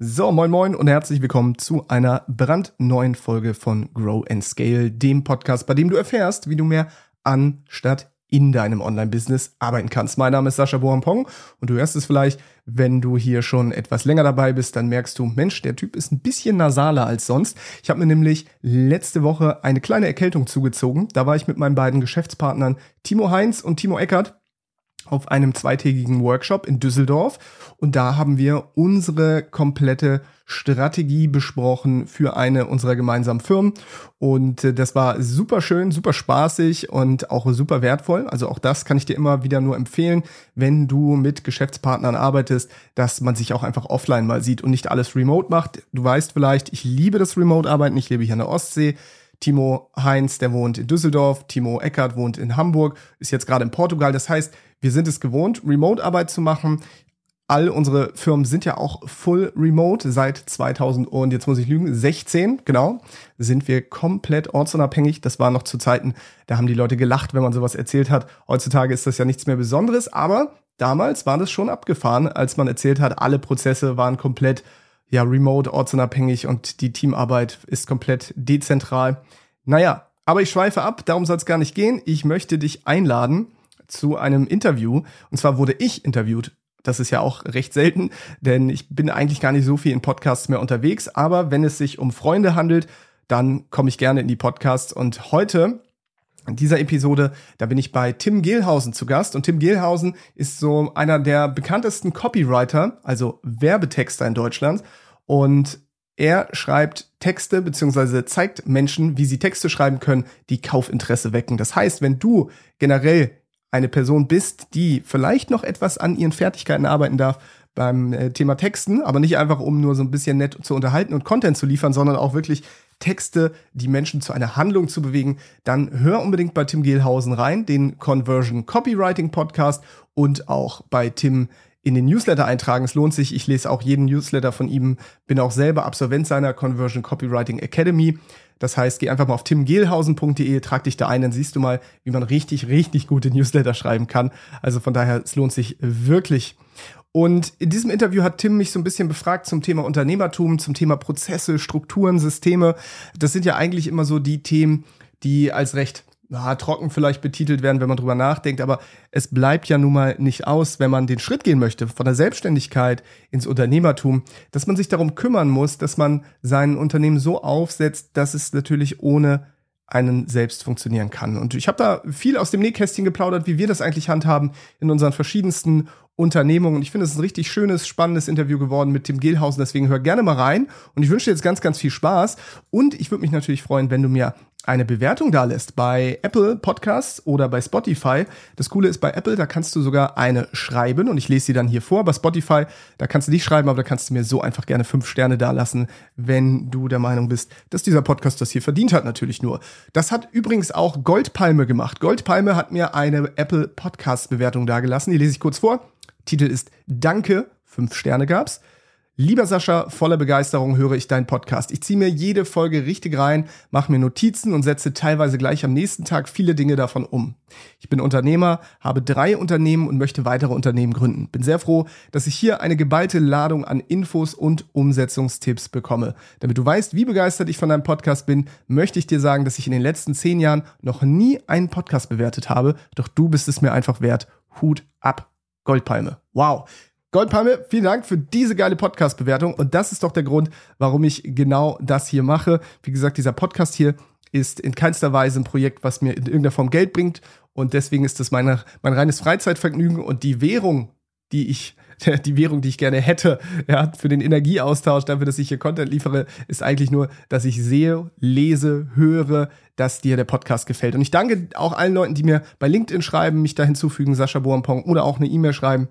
So, moin moin und herzlich willkommen zu einer brandneuen Folge von Grow and Scale, dem Podcast, bei dem du erfährst, wie du mehr an statt in deinem Online-Business arbeiten kannst. Mein Name ist Sascha Bohampong und du hörst es vielleicht, wenn du hier schon etwas länger dabei bist, dann merkst du, Mensch, der Typ ist ein bisschen nasaler als sonst. Ich habe mir nämlich letzte Woche eine kleine Erkältung zugezogen. Da war ich mit meinen beiden Geschäftspartnern Timo Heinz und Timo Eckert auf einem zweitägigen Workshop in Düsseldorf und da haben wir unsere komplette Strategie besprochen für eine unserer gemeinsamen Firmen und äh, das war super schön, super spaßig und auch super wertvoll. Also auch das kann ich dir immer wieder nur empfehlen, wenn du mit Geschäftspartnern arbeitest, dass man sich auch einfach offline mal sieht und nicht alles remote macht. Du weißt vielleicht, ich liebe das Remote-Arbeiten, ich lebe hier an der Ostsee. Timo Heinz, der wohnt in Düsseldorf, Timo Eckert wohnt in Hamburg, ist jetzt gerade in Portugal. Das heißt, wir sind es gewohnt, Remote-Arbeit zu machen. All unsere Firmen sind ja auch full remote seit 2000 und jetzt muss ich lügen, 16, genau, sind wir komplett ortsunabhängig. Das war noch zu Zeiten, da haben die Leute gelacht, wenn man sowas erzählt hat. Heutzutage ist das ja nichts mehr Besonderes, aber damals war das schon abgefahren, als man erzählt hat, alle Prozesse waren komplett ja remote, ortsunabhängig und die Teamarbeit ist komplett dezentral. Naja, aber ich schweife ab, darum soll es gar nicht gehen. Ich möchte dich einladen zu einem Interview. Und zwar wurde ich interviewt. Das ist ja auch recht selten, denn ich bin eigentlich gar nicht so viel in Podcasts mehr unterwegs. Aber wenn es sich um Freunde handelt, dann komme ich gerne in die Podcasts. Und heute in dieser Episode, da bin ich bei Tim Gehlhausen zu Gast. Und Tim Gehlhausen ist so einer der bekanntesten Copywriter, also Werbetexter in Deutschland. Und er schreibt Texte beziehungsweise zeigt Menschen, wie sie Texte schreiben können, die Kaufinteresse wecken. Das heißt, wenn du generell eine Person bist, die vielleicht noch etwas an ihren Fertigkeiten arbeiten darf beim äh, Thema Texten, aber nicht einfach um nur so ein bisschen nett zu unterhalten und Content zu liefern, sondern auch wirklich Texte, die Menschen zu einer Handlung zu bewegen, dann hör unbedingt bei Tim Gehlhausen rein, den Conversion Copywriting Podcast und auch bei Tim in den Newsletter eintragen. Es lohnt sich. Ich lese auch jeden Newsletter von ihm, bin auch selber Absolvent seiner Conversion Copywriting Academy. Das heißt, geh einfach mal auf timgehlhausen.de, trag dich da ein, dann siehst du mal, wie man richtig, richtig gute Newsletter schreiben kann. Also von daher, es lohnt sich wirklich. Und in diesem Interview hat Tim mich so ein bisschen befragt zum Thema Unternehmertum, zum Thema Prozesse, Strukturen, Systeme. Das sind ja eigentlich immer so die Themen, die als recht ja, trocken vielleicht betitelt werden, wenn man drüber nachdenkt, aber es bleibt ja nun mal nicht aus, wenn man den Schritt gehen möchte von der Selbstständigkeit ins Unternehmertum, dass man sich darum kümmern muss, dass man sein Unternehmen so aufsetzt, dass es natürlich ohne einen selbst funktionieren kann. Und ich habe da viel aus dem Nähkästchen geplaudert, wie wir das eigentlich handhaben in unseren verschiedensten Unternehmungen. Und ich finde, es ist ein richtig schönes, spannendes Interview geworden mit Tim Gehlhausen. Deswegen hör gerne mal rein. Und ich wünsche dir jetzt ganz, ganz viel Spaß. Und ich würde mich natürlich freuen, wenn du mir eine Bewertung da lässt bei Apple Podcasts oder bei Spotify. Das Coole ist bei Apple, da kannst du sogar eine schreiben und ich lese sie dann hier vor. Bei Spotify, da kannst du nicht schreiben, aber da kannst du mir so einfach gerne fünf Sterne da lassen, wenn du der Meinung bist, dass dieser Podcast das hier verdient hat, natürlich nur. Das hat übrigens auch Goldpalme gemacht. Goldpalme hat mir eine Apple Podcast Bewertung da gelassen. Die lese ich kurz vor. Titel ist Danke, fünf Sterne gab's. Lieber Sascha, voller Begeisterung höre ich deinen Podcast. Ich ziehe mir jede Folge richtig rein, mache mir Notizen und setze teilweise gleich am nächsten Tag viele Dinge davon um. Ich bin Unternehmer, habe drei Unternehmen und möchte weitere Unternehmen gründen. Bin sehr froh, dass ich hier eine geballte Ladung an Infos und Umsetzungstipps bekomme. Damit du weißt, wie begeistert ich von deinem Podcast bin, möchte ich dir sagen, dass ich in den letzten zehn Jahren noch nie einen Podcast bewertet habe. Doch du bist es mir einfach wert. Hut ab. Goldpalme. Wow. Goldpalme, vielen Dank für diese geile Podcast-Bewertung. Und das ist doch der Grund, warum ich genau das hier mache. Wie gesagt, dieser Podcast hier ist in keinster Weise ein Projekt, was mir in irgendeiner Form Geld bringt. Und deswegen ist das mein, mein reines Freizeitvergnügen und die Währung, die ich, die Währung, die ich gerne hätte, ja, für den Energieaustausch, dafür, dass ich hier Content liefere, ist eigentlich nur, dass ich sehe, lese, höre, dass dir der Podcast gefällt. Und ich danke auch allen Leuten, die mir bei LinkedIn schreiben, mich da hinzufügen, Sascha Boampong, oder auch eine E-Mail schreiben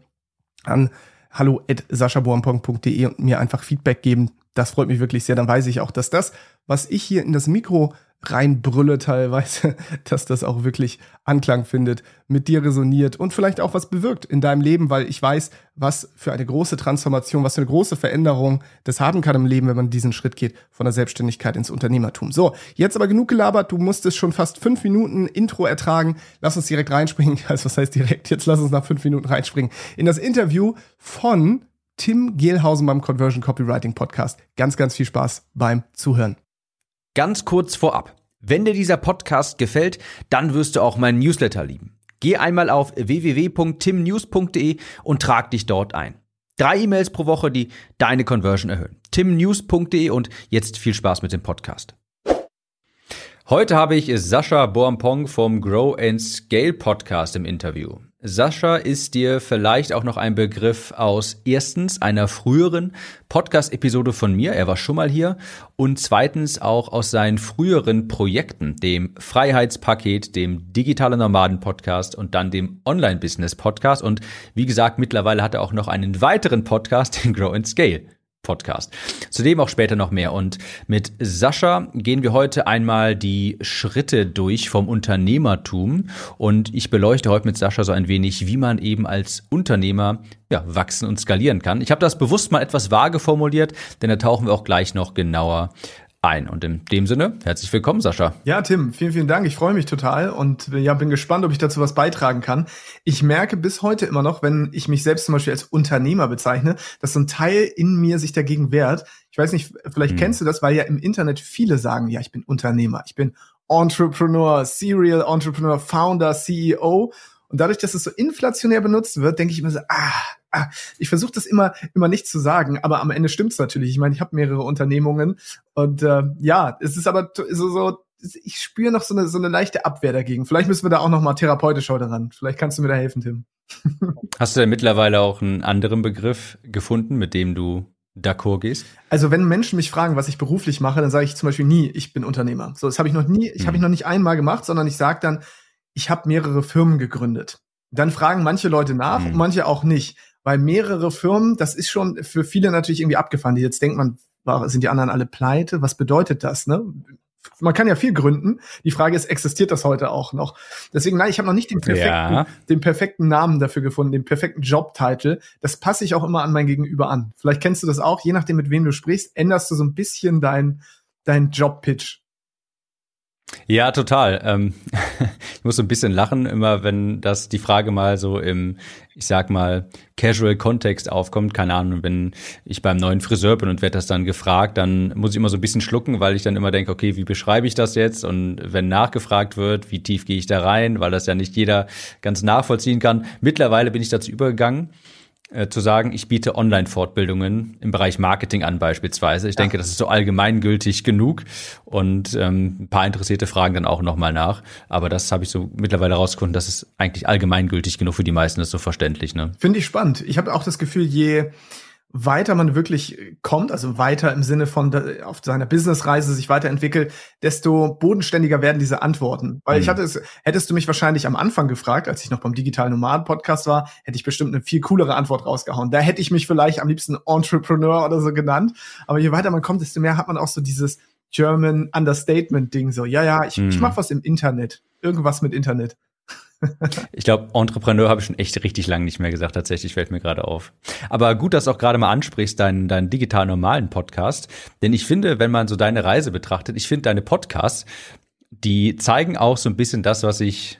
an hallo at saschaboampong.de und mir einfach Feedback geben. Das freut mich wirklich sehr. Dann weiß ich auch, dass das, was ich hier in das Mikro reinbrülle teilweise, dass das auch wirklich Anklang findet, mit dir resoniert und vielleicht auch was bewirkt in deinem Leben, weil ich weiß, was für eine große Transformation, was für eine große Veränderung das haben kann im Leben, wenn man diesen Schritt geht von der Selbstständigkeit ins Unternehmertum. So, jetzt aber genug gelabert, du musstest schon fast fünf Minuten Intro ertragen. Lass uns direkt reinspringen. Also was heißt direkt? Jetzt lass uns nach fünf Minuten reinspringen in das Interview von Tim Gehlhausen beim Conversion Copywriting Podcast. Ganz, ganz viel Spaß beim Zuhören. Ganz kurz vorab. Wenn dir dieser Podcast gefällt, dann wirst du auch meinen Newsletter lieben. Geh einmal auf www.timnews.de und trag dich dort ein. Drei E-Mails pro Woche, die deine Conversion erhöhen. timnews.de und jetzt viel Spaß mit dem Podcast. Heute habe ich Sascha Boampong vom Grow and Scale Podcast im Interview. Sascha ist dir vielleicht auch noch ein Begriff aus erstens einer früheren Podcast-Episode von mir, er war schon mal hier, und zweitens auch aus seinen früheren Projekten, dem Freiheitspaket, dem Digitale Nomaden Podcast und dann dem Online Business Podcast. Und wie gesagt, mittlerweile hat er auch noch einen weiteren Podcast, den Grow and Scale. Podcast. Zudem auch später noch mehr. Und mit Sascha gehen wir heute einmal die Schritte durch vom Unternehmertum. Und ich beleuchte heute mit Sascha so ein wenig, wie man eben als Unternehmer ja, wachsen und skalieren kann. Ich habe das bewusst mal etwas vage formuliert, denn da tauchen wir auch gleich noch genauer ein. Und in dem Sinne, herzlich willkommen, Sascha. Ja, Tim, vielen, vielen Dank. Ich freue mich total und ja, bin gespannt, ob ich dazu was beitragen kann. Ich merke bis heute immer noch, wenn ich mich selbst zum Beispiel als Unternehmer bezeichne, dass so ein Teil in mir sich dagegen wehrt. Ich weiß nicht, vielleicht hm. kennst du das, weil ja im Internet viele sagen, ja, ich bin Unternehmer, ich bin Entrepreneur, Serial Entrepreneur, Founder, CEO. Und dadurch, dass es so inflationär benutzt wird, denke ich immer so, ah, ah ich versuche das immer immer nicht zu sagen, aber am Ende stimmt's natürlich. Ich meine, ich habe mehrere Unternehmungen und äh, ja, es ist aber so, so ich spüre noch so eine so eine leichte Abwehr dagegen. Vielleicht müssen wir da auch noch mal therapeutisch heute ran. Vielleicht kannst du mir da helfen, Tim. Hast du denn mittlerweile auch einen anderen Begriff gefunden, mit dem du d'accord gehst? Also wenn Menschen mich fragen, was ich beruflich mache, dann sage ich zum Beispiel nie, ich bin Unternehmer. So, das habe ich noch nie, ich habe ich noch nicht einmal gemacht, sondern ich sage dann, ich habe mehrere Firmen gegründet. Dann fragen manche Leute nach mhm. und manche auch nicht. Weil mehrere Firmen, das ist schon für viele natürlich irgendwie abgefahren. Jetzt denkt man, sind die anderen alle pleite? Was bedeutet das? Ne? Man kann ja viel gründen. Die Frage ist, existiert das heute auch noch? Deswegen, nein, ich habe noch nicht den perfekten, ja. den perfekten Namen dafür gefunden, den perfekten Jobtitel. Das passe ich auch immer an mein Gegenüber an. Vielleicht kennst du das auch. Je nachdem, mit wem du sprichst, änderst du so ein bisschen dein, dein Jobpitch. Ja, total. Ähm, ich muss so ein bisschen lachen, immer wenn das die Frage mal so im, ich sag mal, Casual-Kontext aufkommt. Keine Ahnung, wenn ich beim neuen Friseur bin und werde das dann gefragt, dann muss ich immer so ein bisschen schlucken, weil ich dann immer denke, okay, wie beschreibe ich das jetzt? Und wenn nachgefragt wird, wie tief gehe ich da rein, weil das ja nicht jeder ganz nachvollziehen kann. Mittlerweile bin ich dazu übergegangen, äh, zu sagen, ich biete Online-Fortbildungen im Bereich Marketing an beispielsweise. Ich ja. denke, das ist so allgemeingültig genug und ähm, ein paar Interessierte fragen dann auch nochmal nach. Aber das habe ich so mittlerweile rausgefunden, das ist eigentlich allgemeingültig genug für die meisten, das ist so verständlich. Ne? Finde ich spannend. Ich habe auch das Gefühl, je weiter man wirklich kommt, also weiter im Sinne von auf seiner Businessreise sich weiterentwickelt, desto bodenständiger werden diese Antworten. Weil mhm. ich hatte es, hättest du mich wahrscheinlich am Anfang gefragt, als ich noch beim Digitalen Nomaden Podcast war, hätte ich bestimmt eine viel coolere Antwort rausgehauen. Da hätte ich mich vielleicht am liebsten Entrepreneur oder so genannt. Aber je weiter man kommt, desto mehr hat man auch so dieses German Understatement Ding so. Ja, ja, ich, mhm. ich mach was im Internet. Irgendwas mit Internet. Ich glaube, Entrepreneur habe ich schon echt richtig lange nicht mehr gesagt. Tatsächlich fällt mir gerade auf. Aber gut, dass du auch gerade mal ansprichst, deinen, deinen digital normalen Podcast. Denn ich finde, wenn man so deine Reise betrachtet, ich finde deine Podcasts, die zeigen auch so ein bisschen das, was ich,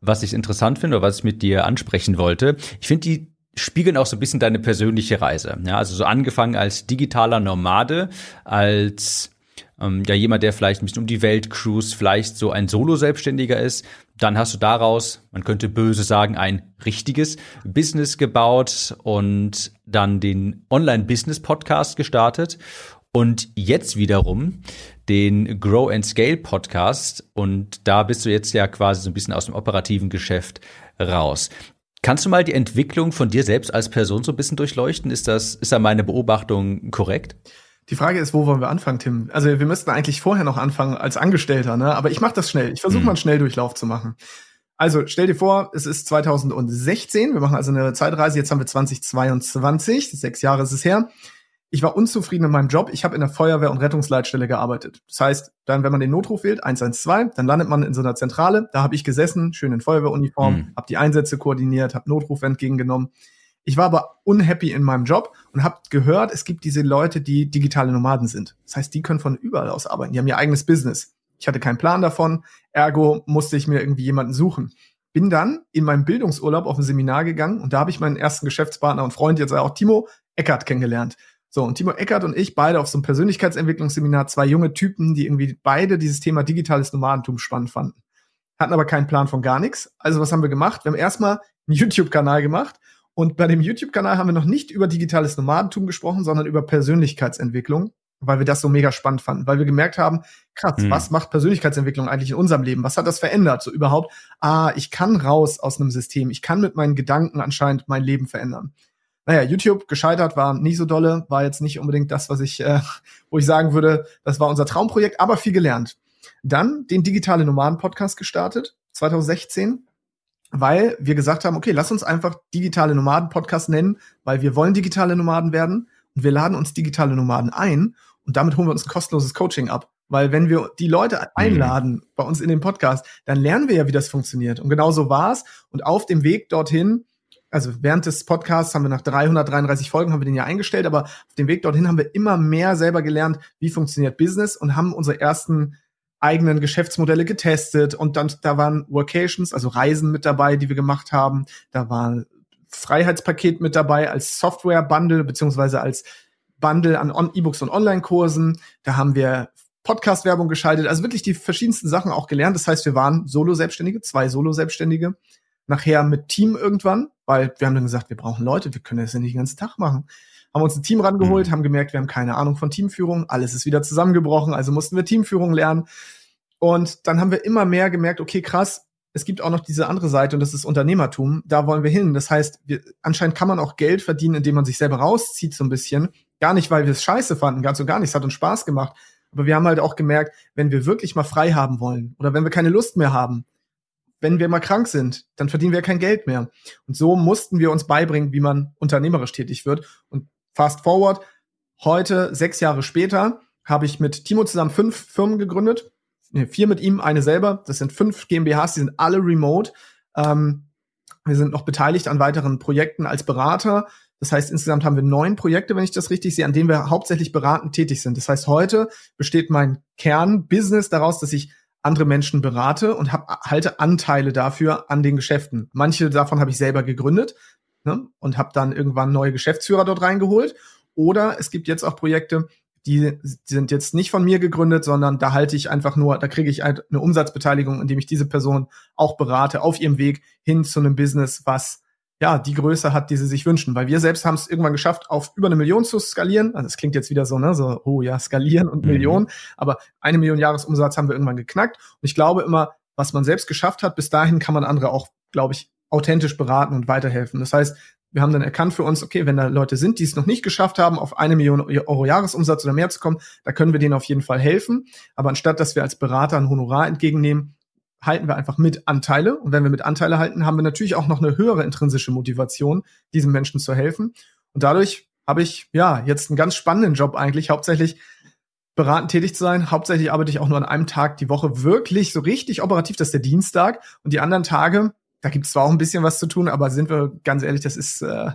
was ich interessant finde oder was ich mit dir ansprechen wollte. Ich finde, die spiegeln auch so ein bisschen deine persönliche Reise. Ja, also so angefangen als digitaler Nomade, als ähm, ja jemand, der vielleicht ein bisschen um die Welt cruise, vielleicht so ein Solo-Selbstständiger ist, dann hast du daraus, man könnte böse sagen, ein richtiges Business gebaut und dann den Online-Business-Podcast gestartet und jetzt wiederum den Grow and Scale Podcast und da bist du jetzt ja quasi so ein bisschen aus dem operativen Geschäft raus. Kannst du mal die Entwicklung von dir selbst als Person so ein bisschen durchleuchten? Ist das, ist da meine Beobachtung korrekt? Die Frage ist, wo wollen wir anfangen, Tim? Also wir müssten eigentlich vorher noch anfangen als Angestellter, ne? Aber ich mache das schnell. Ich versuche mhm. mal einen Schnelldurchlauf zu machen. Also stell dir vor, es ist 2016. Wir machen also eine Zeitreise. Jetzt haben wir 2022. Sechs Jahre ist es her. Ich war unzufrieden in meinem Job. Ich habe in der Feuerwehr- und Rettungsleitstelle gearbeitet. Das heißt, dann, wenn man den Notruf wählt, 112, dann landet man in so einer Zentrale. Da habe ich gesessen, schön in Feuerwehruniform, mhm. habe die Einsätze koordiniert, habe Notruf entgegengenommen. Ich war aber unhappy in meinem Job und habe gehört, es gibt diese Leute, die digitale Nomaden sind. Das heißt, die können von überall aus arbeiten. Die haben ihr eigenes Business. Ich hatte keinen Plan davon, ergo musste ich mir irgendwie jemanden suchen. bin dann in meinem Bildungsurlaub auf ein Seminar gegangen und da habe ich meinen ersten Geschäftspartner und Freund, jetzt auch Timo Eckert, kennengelernt. So, und Timo Eckert und ich beide auf so einem Persönlichkeitsentwicklungsseminar, zwei junge Typen, die irgendwie beide dieses Thema digitales Nomadentum spannend fanden. Hatten aber keinen Plan von gar nichts. Also was haben wir gemacht? Wir haben erstmal einen YouTube-Kanal gemacht und bei dem YouTube-Kanal haben wir noch nicht über digitales Nomadentum gesprochen, sondern über Persönlichkeitsentwicklung, weil wir das so mega spannend fanden, weil wir gemerkt haben, krass, mhm. was macht Persönlichkeitsentwicklung eigentlich in unserem Leben? Was hat das verändert? So überhaupt, ah, ich kann raus aus einem System, ich kann mit meinen Gedanken anscheinend mein Leben verändern. Naja, YouTube gescheitert war nicht so dolle, war jetzt nicht unbedingt das, was ich, äh, wo ich sagen würde, das war unser Traumprojekt, aber viel gelernt. Dann den digitale Nomaden Podcast gestartet, 2016, weil wir gesagt haben, okay, lass uns einfach digitale Nomaden Podcast nennen, weil wir wollen digitale Nomaden werden und wir laden uns digitale Nomaden ein und damit holen wir uns ein kostenloses Coaching ab. Weil wenn wir die Leute mhm. einladen mhm. bei uns in den Podcast, dann lernen wir ja, wie das funktioniert. Und genau so war's. Und auf dem Weg dorthin also während des Podcasts haben wir nach 333 Folgen haben wir den ja eingestellt, aber auf dem Weg dorthin haben wir immer mehr selber gelernt, wie funktioniert Business und haben unsere ersten eigenen Geschäftsmodelle getestet und dann da waren Workations, also Reisen mit dabei, die wir gemacht haben, da war Freiheitspaket mit dabei als Software Bundle beziehungsweise als Bundle an E-Books und Online-Kursen. Da haben wir Podcast-Werbung geschaltet, also wirklich die verschiedensten Sachen auch gelernt. Das heißt, wir waren Solo-Selbstständige, zwei Solo-Selbstständige nachher mit Team irgendwann, weil wir haben dann gesagt, wir brauchen Leute, wir können das ja nicht den ganzen Tag machen. Haben uns ein Team rangeholt, mhm. haben gemerkt, wir haben keine Ahnung von Teamführung, alles ist wieder zusammengebrochen, also mussten wir Teamführung lernen. Und dann haben wir immer mehr gemerkt, okay, krass, es gibt auch noch diese andere Seite und das ist Unternehmertum. Da wollen wir hin. Das heißt, wir, anscheinend kann man auch Geld verdienen, indem man sich selber rauszieht so ein bisschen. Gar nicht, weil wir es scheiße fanden, ganz und gar nicht. Es hat uns Spaß gemacht. Aber wir haben halt auch gemerkt, wenn wir wirklich mal frei haben wollen oder wenn wir keine Lust mehr haben, wenn wir mal krank sind, dann verdienen wir kein Geld mehr. Und so mussten wir uns beibringen, wie man unternehmerisch tätig wird. Und fast forward, heute, sechs Jahre später, habe ich mit Timo zusammen fünf Firmen gegründet. Nee, vier mit ihm, eine selber. Das sind fünf GmbHs, die sind alle remote. Ähm, wir sind noch beteiligt an weiteren Projekten als Berater. Das heißt, insgesamt haben wir neun Projekte, wenn ich das richtig sehe, an denen wir hauptsächlich beratend tätig sind. Das heißt, heute besteht mein Kernbusiness daraus, dass ich andere Menschen berate und hab, halte Anteile dafür an den Geschäften. Manche davon habe ich selber gegründet ne, und habe dann irgendwann neue Geschäftsführer dort reingeholt. Oder es gibt jetzt auch Projekte, die, die sind jetzt nicht von mir gegründet, sondern da halte ich einfach nur, da kriege ich eine Umsatzbeteiligung, indem ich diese Person auch berate auf ihrem Weg hin zu einem Business, was ja, die Größe hat, die sie sich wünschen. Weil wir selbst haben es irgendwann geschafft, auf über eine Million zu skalieren. Also es klingt jetzt wieder so, ne, so, oh ja, skalieren und mhm. Millionen. Aber eine Million Jahresumsatz haben wir irgendwann geknackt. Und ich glaube immer, was man selbst geschafft hat, bis dahin kann man andere auch, glaube ich, authentisch beraten und weiterhelfen. Das heißt, wir haben dann erkannt für uns, okay, wenn da Leute sind, die es noch nicht geschafft haben, auf eine Million Euro Jahresumsatz oder mehr zu kommen, da können wir denen auf jeden Fall helfen. Aber anstatt, dass wir als Berater ein Honorar entgegennehmen, halten wir einfach mit Anteile. Und wenn wir mit Anteile halten, haben wir natürlich auch noch eine höhere intrinsische Motivation, diesem Menschen zu helfen. Und dadurch habe ich ja jetzt einen ganz spannenden Job eigentlich, hauptsächlich beratend tätig zu sein. Hauptsächlich arbeite ich auch nur an einem Tag die Woche wirklich so richtig operativ, das ist der Dienstag. Und die anderen Tage, da gibt es zwar auch ein bisschen was zu tun, aber sind wir ganz ehrlich, das ist äh,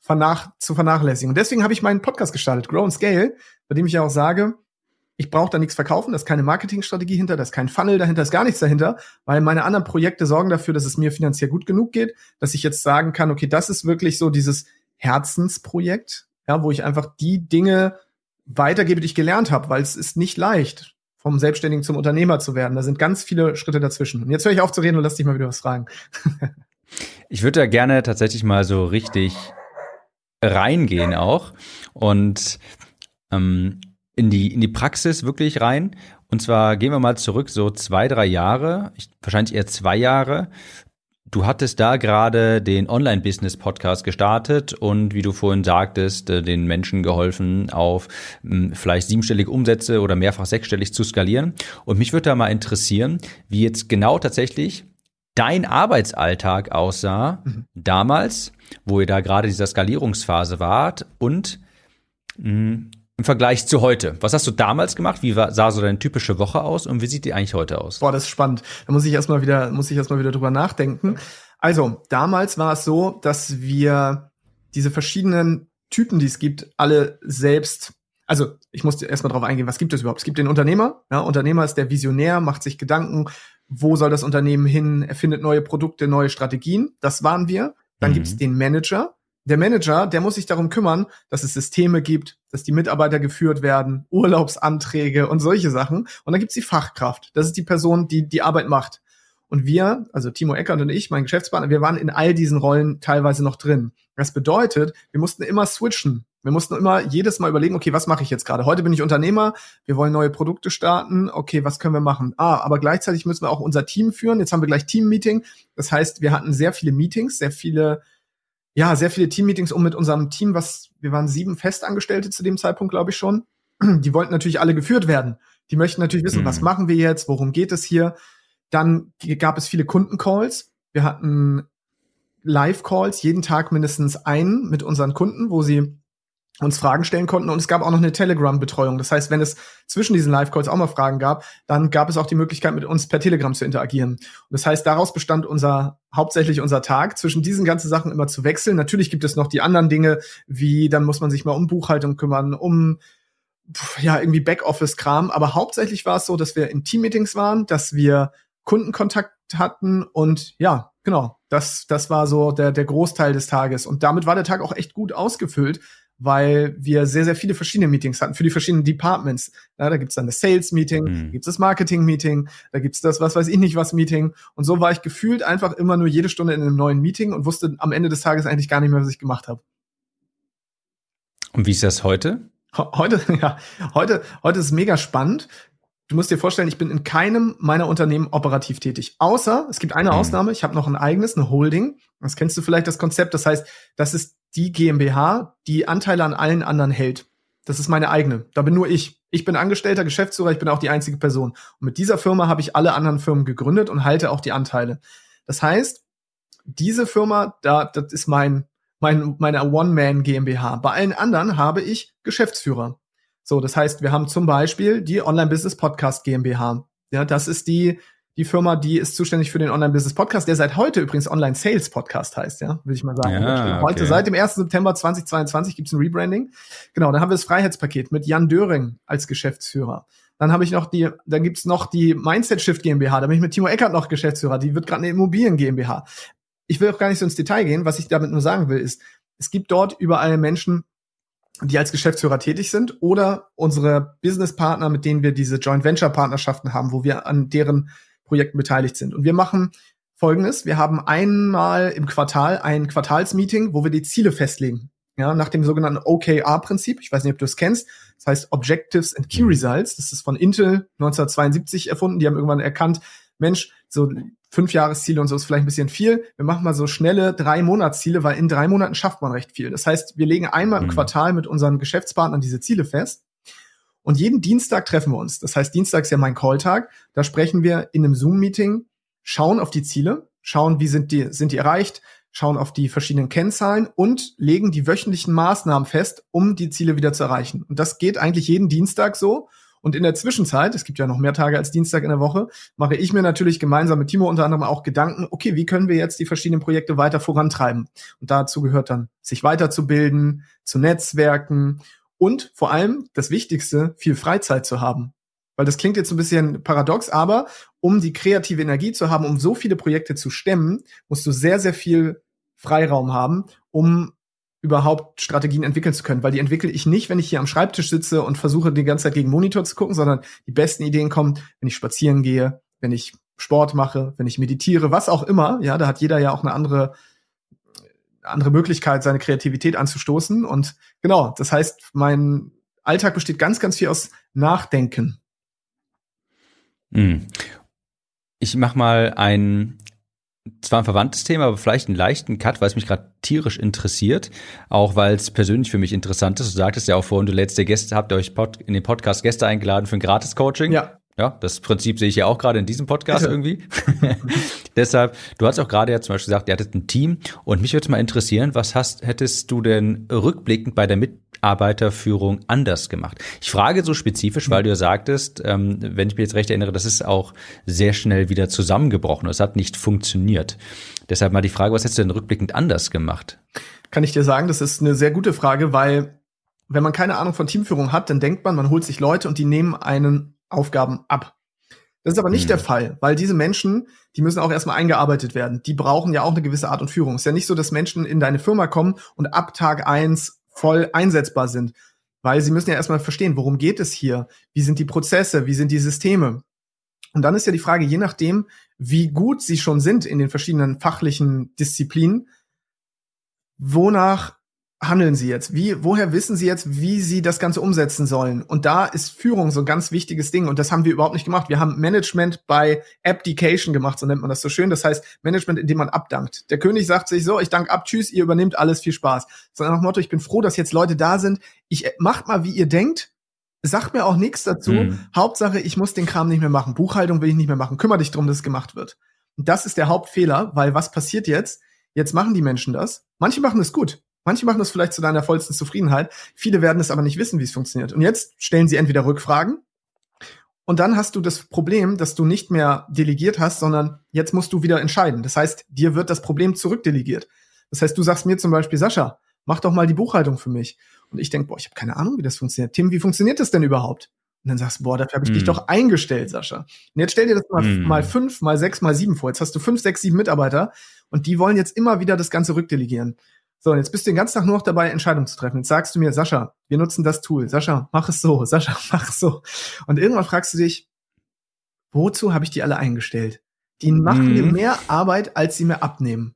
vernach zu vernachlässigen. Und deswegen habe ich meinen Podcast gestartet, Grow and Scale, bei dem ich ja auch sage, ich brauche da nichts verkaufen, da ist keine Marketingstrategie hinter, da ist kein Funnel dahinter, da ist gar nichts dahinter, weil meine anderen Projekte sorgen dafür, dass es mir finanziell gut genug geht, dass ich jetzt sagen kann, okay, das ist wirklich so dieses Herzensprojekt, ja, wo ich einfach die Dinge weitergebe, die ich gelernt habe, weil es ist nicht leicht, vom Selbstständigen zum Unternehmer zu werden. Da sind ganz viele Schritte dazwischen. Und jetzt höre ich auf zu reden und lass dich mal wieder was fragen. ich würde da gerne tatsächlich mal so richtig reingehen auch. Und ähm, in die, in die Praxis wirklich rein. Und zwar gehen wir mal zurück, so zwei, drei Jahre, wahrscheinlich eher zwei Jahre. Du hattest da gerade den Online-Business-Podcast gestartet und wie du vorhin sagtest, äh, den Menschen geholfen, auf hm, vielleicht siebenstellige Umsätze oder mehrfach sechsstellig zu skalieren. Und mich würde da mal interessieren, wie jetzt genau tatsächlich dein Arbeitsalltag aussah mhm. damals, wo ihr da gerade dieser Skalierungsphase wart und mh, hm, im Vergleich zu heute. Was hast du damals gemacht? Wie war, sah so deine typische Woche aus und wie sieht die eigentlich heute aus? Boah, das ist spannend. Da muss ich erstmal wieder, muss ich erstmal wieder drüber nachdenken. Also, damals war es so, dass wir diese verschiedenen Typen, die es gibt, alle selbst also ich muss erstmal drauf eingehen, was gibt es überhaupt? Es gibt den Unternehmer. Ja, Unternehmer ist der Visionär, macht sich Gedanken, wo soll das Unternehmen hin, erfindet neue Produkte, neue Strategien. Das waren wir. Dann Mhm. gibt's den Manager. Der Manager, der muss sich darum kümmern, dass es Systeme gibt, dass die Mitarbeiter geführt werden, Urlaubsanträge und solche Sachen. Und dann gibt's die Fachkraft. Das ist die Person, die die Arbeit macht. Und wir, also Timo Eckert und ich, mein Geschäftspartner, wir waren in all diesen Rollen teilweise noch drin. Das bedeutet, wir mussten immer switchen. Wir mussten immer jedes Mal überlegen, okay, was mache ich jetzt gerade? Heute bin ich Unternehmer, wir wollen neue Produkte starten, okay, was können wir machen? Ah, aber gleichzeitig müssen wir auch unser Team führen. Jetzt haben wir gleich Team-Meeting. Das heißt, wir hatten sehr viele Meetings, sehr viele, ja, sehr viele Team-Meetings, um mit unserem Team, was, wir waren sieben Festangestellte zu dem Zeitpunkt, glaube ich schon. Die wollten natürlich alle geführt werden. Die möchten natürlich wissen, Mhm. was machen wir jetzt? Worum geht es hier? Dann gab es viele Kundencalls. Wir hatten Live-Calls, jeden Tag mindestens einen mit unseren Kunden, wo sie uns Fragen stellen konnten. Und es gab auch noch eine Telegram-Betreuung. Das heißt, wenn es zwischen diesen Live-Calls auch mal Fragen gab, dann gab es auch die Möglichkeit, mit uns per Telegram zu interagieren. Und das heißt, daraus bestand unser, hauptsächlich unser Tag, zwischen diesen ganzen Sachen immer zu wechseln. Natürlich gibt es noch die anderen Dinge, wie dann muss man sich mal um Buchhaltung kümmern, um ja, irgendwie Backoffice-Kram. Aber hauptsächlich war es so, dass wir in Team-Meetings waren, dass wir Kundenkontakt hatten und ja, genau, das, das war so der, der Großteil des Tages. Und damit war der Tag auch echt gut ausgefüllt, weil wir sehr, sehr viele verschiedene Meetings hatten für die verschiedenen Departments. Ja, da gibt's dann das Sales-Meeting, Mhm. gibt's das Marketing-Meeting, da gibt's das, was weiß ich nicht was Meeting. Und so war ich gefühlt einfach immer nur jede Stunde in einem neuen Meeting und wusste am Ende des Tages eigentlich gar nicht mehr, was ich gemacht habe. Und wie ist das heute? Heute, ja, heute, heute ist mega spannend. Du musst dir vorstellen, ich bin in keinem meiner Unternehmen operativ tätig. Außer, es gibt eine Mhm. Ausnahme, ich habe noch ein eigenes, eine Holding. Das kennst du vielleicht das Konzept. Das heißt, das ist die GmbH, die Anteile an allen anderen hält. Das ist meine eigene. Da bin nur ich. Ich bin Angestellter, Geschäftsführer, ich bin auch die einzige Person. Und mit dieser Firma habe ich alle anderen Firmen gegründet und halte auch die Anteile. Das heißt, diese Firma, da, das ist mein, mein, meine One-Man GmbH. Bei allen anderen habe ich Geschäftsführer. So, das heißt, wir haben zum Beispiel die Online-Business Podcast GmbH. Ja, das ist die, die Firma, die ist zuständig für den Online-Business Podcast, der seit heute übrigens Online-Sales Podcast heißt, ja, würde ich mal sagen. Ja, Heute, okay. seit dem 1. September 2022 gibt's ein Rebranding. Genau, dann haben wir das Freiheitspaket mit Jan Döring als Geschäftsführer. Dann habe ich noch die, dann gibt's noch die Mindset Shift GmbH, da bin ich mit Timo Eckert noch Geschäftsführer, die wird gerade eine Immobilien GmbH. Ich will auch gar nicht so ins Detail gehen, was ich damit nur sagen will, ist, es gibt dort überall Menschen, die als Geschäftsführer tätig sind oder unsere Businesspartner, mit denen wir diese Joint Venture Partnerschaften haben, wo wir an deren Projekten beteiligt sind. Und wir machen Folgendes. Wir haben einmal im Quartal ein Quartalsmeeting, wo wir die Ziele festlegen. Ja, nach dem sogenannten OKR-Prinzip. Ich weiß nicht, ob du es kennst. Das heißt Objectives and Key Mhm. Results. Das ist von Intel 1972 erfunden. Die haben irgendwann erkannt, Mensch, so fünf Jahresziele und so ist vielleicht ein bisschen viel. Wir machen mal so schnelle drei Monatsziele, weil in drei Monaten schafft man recht viel. Das heißt, wir legen einmal im Mhm. Quartal mit unseren Geschäftspartnern diese Ziele fest. Und jeden Dienstag treffen wir uns. Das heißt, Dienstag ist ja mein Calltag. Da sprechen wir in einem Zoom-Meeting, schauen auf die Ziele, schauen, wie sind die, sind die erreicht, schauen auf die verschiedenen Kennzahlen und legen die wöchentlichen Maßnahmen fest, um die Ziele wieder zu erreichen. Und das geht eigentlich jeden Dienstag so. Und in der Zwischenzeit, es gibt ja noch mehr Tage als Dienstag in der Woche, mache ich mir natürlich gemeinsam mit Timo unter anderem auch Gedanken, okay, wie können wir jetzt die verschiedenen Projekte weiter vorantreiben? Und dazu gehört dann, sich weiterzubilden, zu netzwerken und vor allem das Wichtigste, viel Freizeit zu haben. Weil das klingt jetzt ein bisschen paradox, aber um die kreative Energie zu haben, um so viele Projekte zu stemmen, musst du sehr, sehr viel Freiraum haben, um überhaupt Strategien entwickeln zu können. Weil die entwickle ich nicht, wenn ich hier am Schreibtisch sitze und versuche die ganze Zeit gegen Monitor zu gucken, sondern die besten Ideen kommen, wenn ich spazieren gehe, wenn ich Sport mache, wenn ich meditiere, was auch immer. Ja, da hat jeder ja auch eine andere andere Möglichkeit, seine Kreativität anzustoßen. Und genau, das heißt, mein Alltag besteht ganz, ganz viel aus Nachdenken. Mhm. Ich mach mal ein zwar ein verwandtes Thema, aber vielleicht einen leichten Cut, weil es mich gerade tierisch interessiert, auch weil es persönlich für mich interessant ist. Du sagtest ja auch vorhin, du lädst dir Gäste, habt ihr euch Pod, in den Podcast Gäste eingeladen für ein Gratis-Coaching. Ja. Ja, das Prinzip sehe ich ja auch gerade in diesem Podcast Bitte. irgendwie. Deshalb, du hast auch gerade ja zum Beispiel gesagt, ihr hattet ein Team und mich würde mal interessieren, was hast, hättest du denn rückblickend bei der Mitarbeiterführung anders gemacht? Ich frage so spezifisch, weil du ja sagtest, ähm, wenn ich mich jetzt recht erinnere, das ist auch sehr schnell wieder zusammengebrochen. Es hat nicht funktioniert. Deshalb mal die Frage, was hättest du denn rückblickend anders gemacht? Kann ich dir sagen, das ist eine sehr gute Frage, weil wenn man keine Ahnung von Teamführung hat, dann denkt man, man holt sich Leute und die nehmen einen Aufgaben ab. Das ist aber nicht mhm. der Fall, weil diese Menschen, die müssen auch erstmal eingearbeitet werden. Die brauchen ja auch eine gewisse Art und Führung. Es ist ja nicht so, dass Menschen in deine Firma kommen und ab Tag eins voll einsetzbar sind, weil sie müssen ja erstmal verstehen, worum geht es hier? Wie sind die Prozesse? Wie sind die Systeme? Und dann ist ja die Frage, je nachdem, wie gut sie schon sind in den verschiedenen fachlichen Disziplinen, wonach handeln Sie jetzt? Wie, woher wissen Sie jetzt, wie Sie das Ganze umsetzen sollen? Und da ist Führung so ein ganz wichtiges Ding. Und das haben wir überhaupt nicht gemacht. Wir haben Management bei Abdication gemacht, so nennt man das so schön. Das heißt, Management, indem man abdankt. Der König sagt sich so, ich danke ab, tschüss, ihr übernehmt alles, viel Spaß. Sondern nach Motto, ich bin froh, dass jetzt Leute da sind. Ich äh, macht mal, wie ihr denkt. Sagt mir auch nichts dazu. Mhm. Hauptsache, ich muss den Kram nicht mehr machen. Buchhaltung will ich nicht mehr machen. Kümmer dich drum, dass es gemacht wird. Und das ist der Hauptfehler, weil was passiert jetzt? Jetzt machen die Menschen das. Manche machen es gut. Manche machen das vielleicht zu deiner vollsten Zufriedenheit. Viele werden es aber nicht wissen, wie es funktioniert. Und jetzt stellen sie entweder Rückfragen und dann hast du das Problem, dass du nicht mehr delegiert hast, sondern jetzt musst du wieder entscheiden. Das heißt, dir wird das Problem zurückdelegiert. Das heißt, du sagst mir zum Beispiel, Sascha, mach doch mal die Buchhaltung für mich. Und ich denke, boah, ich habe keine Ahnung, wie das funktioniert. Tim, wie funktioniert das denn überhaupt? Und dann sagst du, boah, dafür habe ich mm. dich hm. doch eingestellt, Sascha. Und jetzt stell dir das mal, mm. mal fünf, mal sechs, mal sieben vor. Jetzt hast du fünf, sechs, sieben Mitarbeiter und die wollen jetzt immer wieder das Ganze rückdelegieren. So, und jetzt bist du den ganzen Tag nur noch dabei, Entscheidungen zu treffen. Jetzt sagst du mir, Sascha, wir nutzen das Tool. Sascha, mach es so. Sascha, mach es so. Und irgendwann fragst du dich, wozu habe ich die alle eingestellt? Die machen mhm. mir mehr Arbeit, als sie mir abnehmen.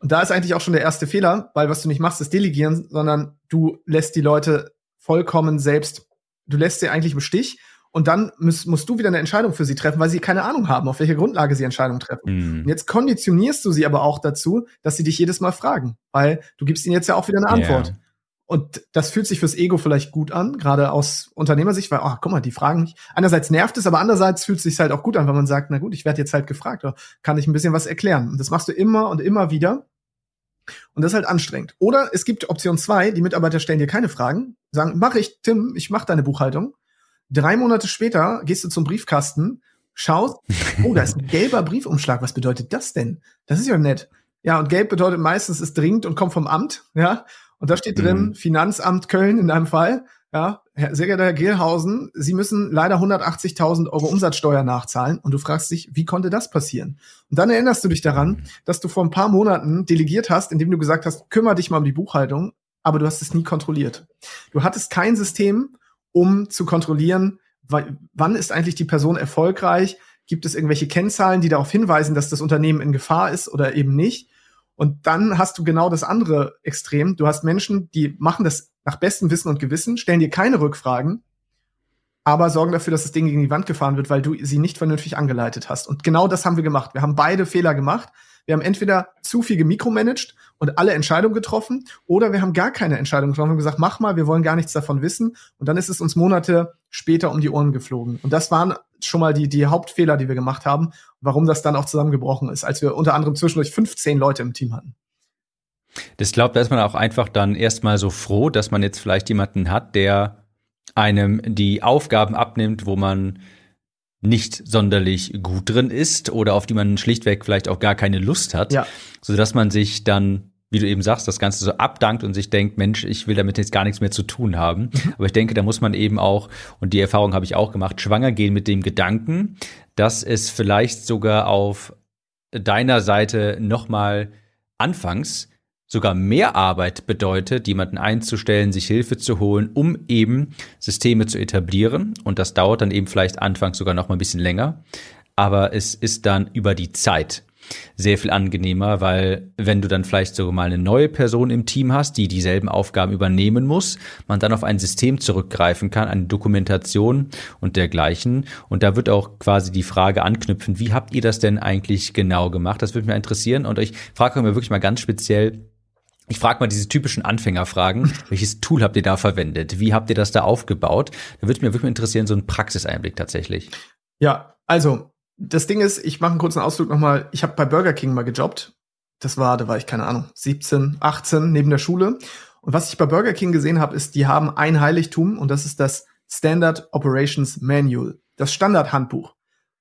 Und da ist eigentlich auch schon der erste Fehler, weil was du nicht machst, ist delegieren, sondern du lässt die Leute vollkommen selbst, du lässt sie eigentlich im Stich und dann musst, musst du wieder eine Entscheidung für sie treffen, weil sie keine Ahnung haben, auf welcher Grundlage sie Entscheidungen treffen. Mm. Und jetzt konditionierst du sie aber auch dazu, dass sie dich jedes Mal fragen, weil du gibst ihnen jetzt ja auch wieder eine Antwort. Yeah. Und das fühlt sich fürs Ego vielleicht gut an, gerade aus Unternehmersicht, weil, oh, guck mal, die fragen mich. Einerseits nervt es, aber andererseits fühlt es sich halt auch gut an, weil man sagt, na gut, ich werde jetzt halt gefragt, oder kann ich ein bisschen was erklären. Und das machst du immer und immer wieder. Und das ist halt anstrengend. Oder es gibt Option zwei, die Mitarbeiter stellen dir keine Fragen, sagen, mach ich, Tim, ich mach deine Buchhaltung. Drei Monate später gehst du zum Briefkasten, schaust, oh, da ist ein gelber Briefumschlag. Was bedeutet das denn? Das ist ja nett. Ja, und gelb bedeutet meistens, es dringend und kommt vom Amt, ja. Und da steht drin, mhm. Finanzamt Köln in deinem Fall. Ja, sehr geehrter Herr Gehlhausen, Sie müssen leider 180.000 Euro Umsatzsteuer nachzahlen und du fragst dich, wie konnte das passieren? Und dann erinnerst du dich daran, dass du vor ein paar Monaten delegiert hast, indem du gesagt hast, kümmere dich mal um die Buchhaltung, aber du hast es nie kontrolliert. Du hattest kein System, um zu kontrollieren, wann ist eigentlich die Person erfolgreich? Gibt es irgendwelche Kennzahlen, die darauf hinweisen, dass das Unternehmen in Gefahr ist oder eben nicht? Und dann hast du genau das andere Extrem. Du hast Menschen, die machen das nach bestem Wissen und Gewissen, stellen dir keine Rückfragen, aber sorgen dafür, dass das Ding gegen die Wand gefahren wird, weil du sie nicht vernünftig angeleitet hast. Und genau das haben wir gemacht. Wir haben beide Fehler gemacht. Wir haben entweder zu viel gemikromanagt und alle Entscheidungen getroffen oder wir haben gar keine Entscheidung getroffen und gesagt, mach mal, wir wollen gar nichts davon wissen. Und dann ist es uns Monate später um die Ohren geflogen. Und das waren schon mal die, die Hauptfehler, die wir gemacht haben, warum das dann auch zusammengebrochen ist, als wir unter anderem zwischendurch 15 Leute im Team hatten. Das glaubt, da ist man auch einfach dann erstmal so froh, dass man jetzt vielleicht jemanden hat, der einem die Aufgaben abnimmt, wo man nicht sonderlich gut drin ist oder auf die man schlichtweg vielleicht auch gar keine Lust hat, ja. so dass man sich dann wie du eben sagst, das Ganze so abdankt und sich denkt, Mensch, ich will damit jetzt gar nichts mehr zu tun haben. Aber ich denke, da muss man eben auch, und die Erfahrung habe ich auch gemacht, schwanger gehen mit dem Gedanken, dass es vielleicht sogar auf deiner Seite nochmal anfangs sogar mehr Arbeit bedeutet, jemanden einzustellen, sich Hilfe zu holen, um eben Systeme zu etablieren. Und das dauert dann eben vielleicht anfangs sogar noch mal ein bisschen länger. Aber es ist dann über die Zeit sehr viel angenehmer, weil wenn du dann vielleicht sogar mal eine neue Person im Team hast, die dieselben Aufgaben übernehmen muss, man dann auf ein System zurückgreifen kann, eine Dokumentation und dergleichen. Und da wird auch quasi die Frage anknüpfen, wie habt ihr das denn eigentlich genau gemacht? Das würde mich interessieren. Und ich frage mir wirklich mal ganz speziell, ich frage mal diese typischen Anfängerfragen. Welches Tool habt ihr da verwendet? Wie habt ihr das da aufgebaut? Da würde mich wirklich interessieren, so ein Praxiseinblick tatsächlich. Ja, also das Ding ist, ich mache einen kurzen Ausflug nochmal. Ich habe bei Burger King mal gejobbt. Das war, da war ich keine Ahnung, 17, 18 neben der Schule. Und was ich bei Burger King gesehen habe, ist, die haben ein Heiligtum und das ist das Standard Operations Manual, das Standardhandbuch.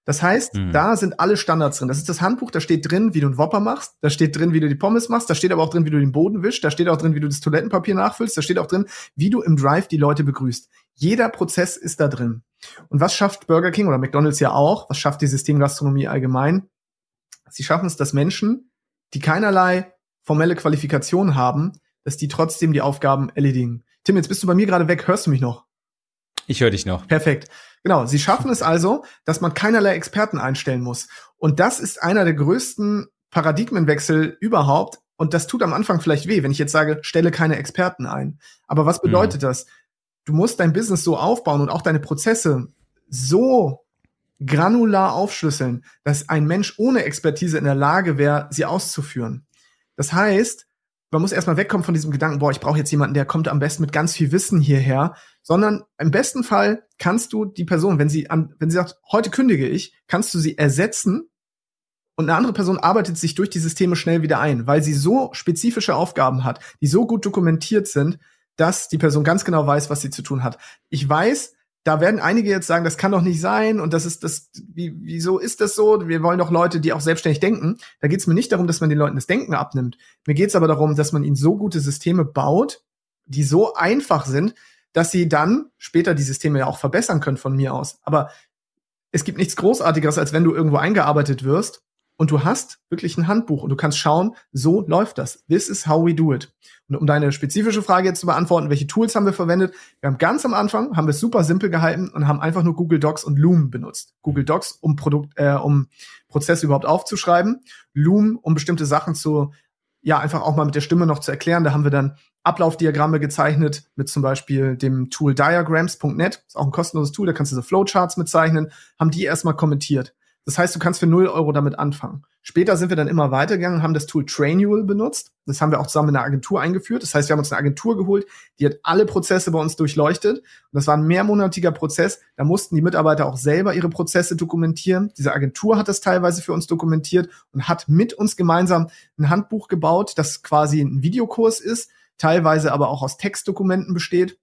Das heißt, mhm. da sind alle Standards drin. Das ist das Handbuch, da steht drin, wie du einen Whopper machst, da steht drin, wie du die Pommes machst, da steht aber auch drin, wie du den Boden wischst, da steht auch drin, wie du das Toilettenpapier nachfüllst, da steht auch drin, wie du im Drive die Leute begrüßt. Jeder Prozess ist da drin. Und was schafft Burger King oder McDonald's ja auch? Was schafft die Systemgastronomie allgemein? Sie schaffen es, dass Menschen, die keinerlei formelle Qualifikation haben, dass die trotzdem die Aufgaben erledigen. Tim, jetzt bist du bei mir gerade weg. Hörst du mich noch? Ich höre dich noch. Perfekt. Genau. Sie schaffen es also, dass man keinerlei Experten einstellen muss. Und das ist einer der größten Paradigmenwechsel überhaupt. Und das tut am Anfang vielleicht weh, wenn ich jetzt sage, stelle keine Experten ein. Aber was bedeutet mhm. das? Du musst dein Business so aufbauen und auch deine Prozesse so granular aufschlüsseln, dass ein Mensch ohne Expertise in der Lage wäre, sie auszuführen. Das heißt, man muss erstmal wegkommen von diesem Gedanken, boah, ich brauche jetzt jemanden, der kommt am besten mit ganz viel Wissen hierher, sondern im besten Fall kannst du die Person, wenn sie an, wenn sie sagt, heute kündige ich, kannst du sie ersetzen und eine andere Person arbeitet sich durch die Systeme schnell wieder ein, weil sie so spezifische Aufgaben hat, die so gut dokumentiert sind, dass die Person ganz genau weiß, was sie zu tun hat. Ich weiß, da werden einige jetzt sagen, das kann doch nicht sein und das ist das, wie, wieso ist das so? Wir wollen doch Leute, die auch selbstständig denken. Da geht es mir nicht darum, dass man den Leuten das Denken abnimmt. Mir geht es aber darum, dass man ihnen so gute Systeme baut, die so einfach sind, dass sie dann später die Systeme ja auch verbessern können von mir aus. Aber es gibt nichts Großartigeres, als wenn du irgendwo eingearbeitet wirst und du hast wirklich ein Handbuch und du kannst schauen, so läuft das. This is how we do it. Und um deine spezifische Frage jetzt zu beantworten, welche Tools haben wir verwendet? Wir haben ganz am Anfang, haben wir es super simpel gehalten und haben einfach nur Google Docs und Loom benutzt. Google Docs, um Produkt, äh, um Prozesse überhaupt aufzuschreiben. Loom, um bestimmte Sachen zu, ja, einfach auch mal mit der Stimme noch zu erklären. Da haben wir dann Ablaufdiagramme gezeichnet mit zum Beispiel dem Tool diagrams.net. Ist auch ein kostenloses Tool, da kannst du so Flowcharts mitzeichnen. Haben die erstmal kommentiert. Das heißt, du kannst für 0 Euro damit anfangen. Später sind wir dann immer weitergegangen, haben das Tool Trainual benutzt. Das haben wir auch zusammen in einer Agentur eingeführt. Das heißt, wir haben uns eine Agentur geholt, die hat alle Prozesse bei uns durchleuchtet. Und das war ein mehrmonatiger Prozess. Da mussten die Mitarbeiter auch selber ihre Prozesse dokumentieren. Diese Agentur hat das teilweise für uns dokumentiert und hat mit uns gemeinsam ein Handbuch gebaut, das quasi ein Videokurs ist, teilweise aber auch aus Textdokumenten besteht.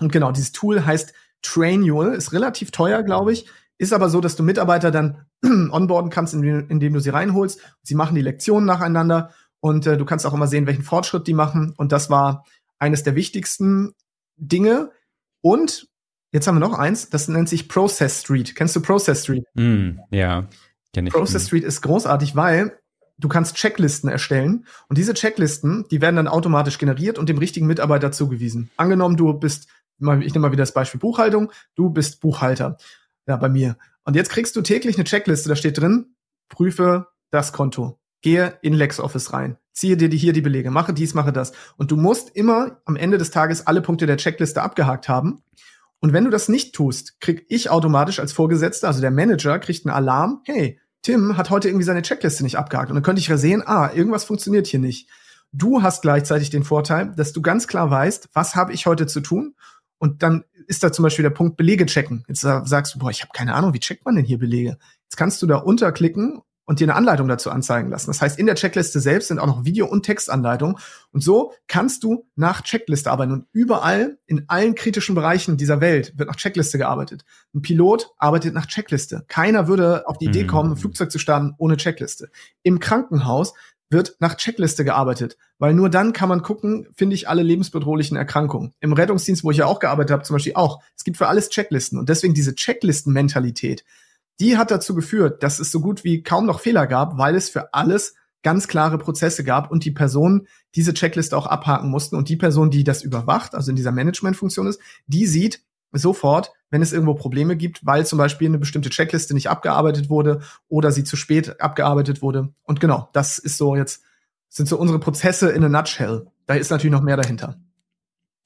Und genau, dieses Tool heißt Trainual, ist relativ teuer, glaube ich. Ist aber so, dass du Mitarbeiter dann onboarden kannst, indem, indem, du sie reinholst. Sie machen die Lektionen nacheinander und äh, du kannst auch immer sehen, welchen Fortschritt die machen. Und das war eines der wichtigsten Dinge. Und jetzt haben wir noch eins, das nennt sich Process Street. Kennst du Process Street? Mm, ja, kenn ich. Process. Street ist großartig, weil du kannst Checklisten erstellen und diese Checklisten, die werden dann automatisch generiert und dem richtigen Mitarbeiter zugewiesen. Angenommen, du bist, ich nehme mal wieder das Beispiel Buchhaltung, du bist Buchhalter ja, bei mir. Und jetzt kriegst du täglich eine Checkliste, da steht drin, prüfe das Konto. Gehe in LexOffice rein. Ziehe dir die, hier die Belege. Mache dies, mache das. Und du musst immer am Ende des Tages alle Punkte der Checkliste abgehakt haben. Und wenn du das nicht tust, krieg ich automatisch als Vorgesetzter, also der Manager, kriegt einen Alarm. Hey, Tim hat heute irgendwie seine Checkliste nicht abgehakt. Und dann könnte ich ja sehen, ah, irgendwas funktioniert hier nicht. Du hast gleichzeitig den Vorteil, dass du ganz klar weißt, was habe ich heute zu tun und dann ist da zum Beispiel der Punkt Belege checken. Jetzt sagst du, boah, ich habe keine Ahnung, wie checkt man denn hier Belege? Jetzt kannst du da unterklicken und dir eine Anleitung dazu anzeigen lassen. Das heißt, in der Checkliste selbst sind auch noch Video- und Textanleitungen. Und so kannst du nach Checkliste arbeiten. Und überall in allen kritischen Bereichen dieser Welt wird nach Checkliste gearbeitet. Ein Pilot arbeitet nach Checkliste. Keiner würde auf die Idee mhm. kommen, ein Flugzeug zu starten ohne Checkliste. Im Krankenhaus wird nach Checkliste gearbeitet, weil nur dann kann man gucken, finde ich alle lebensbedrohlichen Erkrankungen. Im Rettungsdienst, wo ich ja auch gearbeitet habe, zum Beispiel auch. Es gibt für alles Checklisten und deswegen diese Checklisten-Mentalität, die hat dazu geführt, dass es so gut wie kaum noch Fehler gab, weil es für alles ganz klare Prozesse gab und die Personen diese Checkliste auch abhaken mussten und die Person, die das überwacht, also in dieser Managementfunktion ist, die sieht, sofort, wenn es irgendwo Probleme gibt, weil zum Beispiel eine bestimmte Checkliste nicht abgearbeitet wurde oder sie zu spät abgearbeitet wurde. Und genau, das ist so jetzt, sind so unsere Prozesse in a nutshell. Da ist natürlich noch mehr dahinter.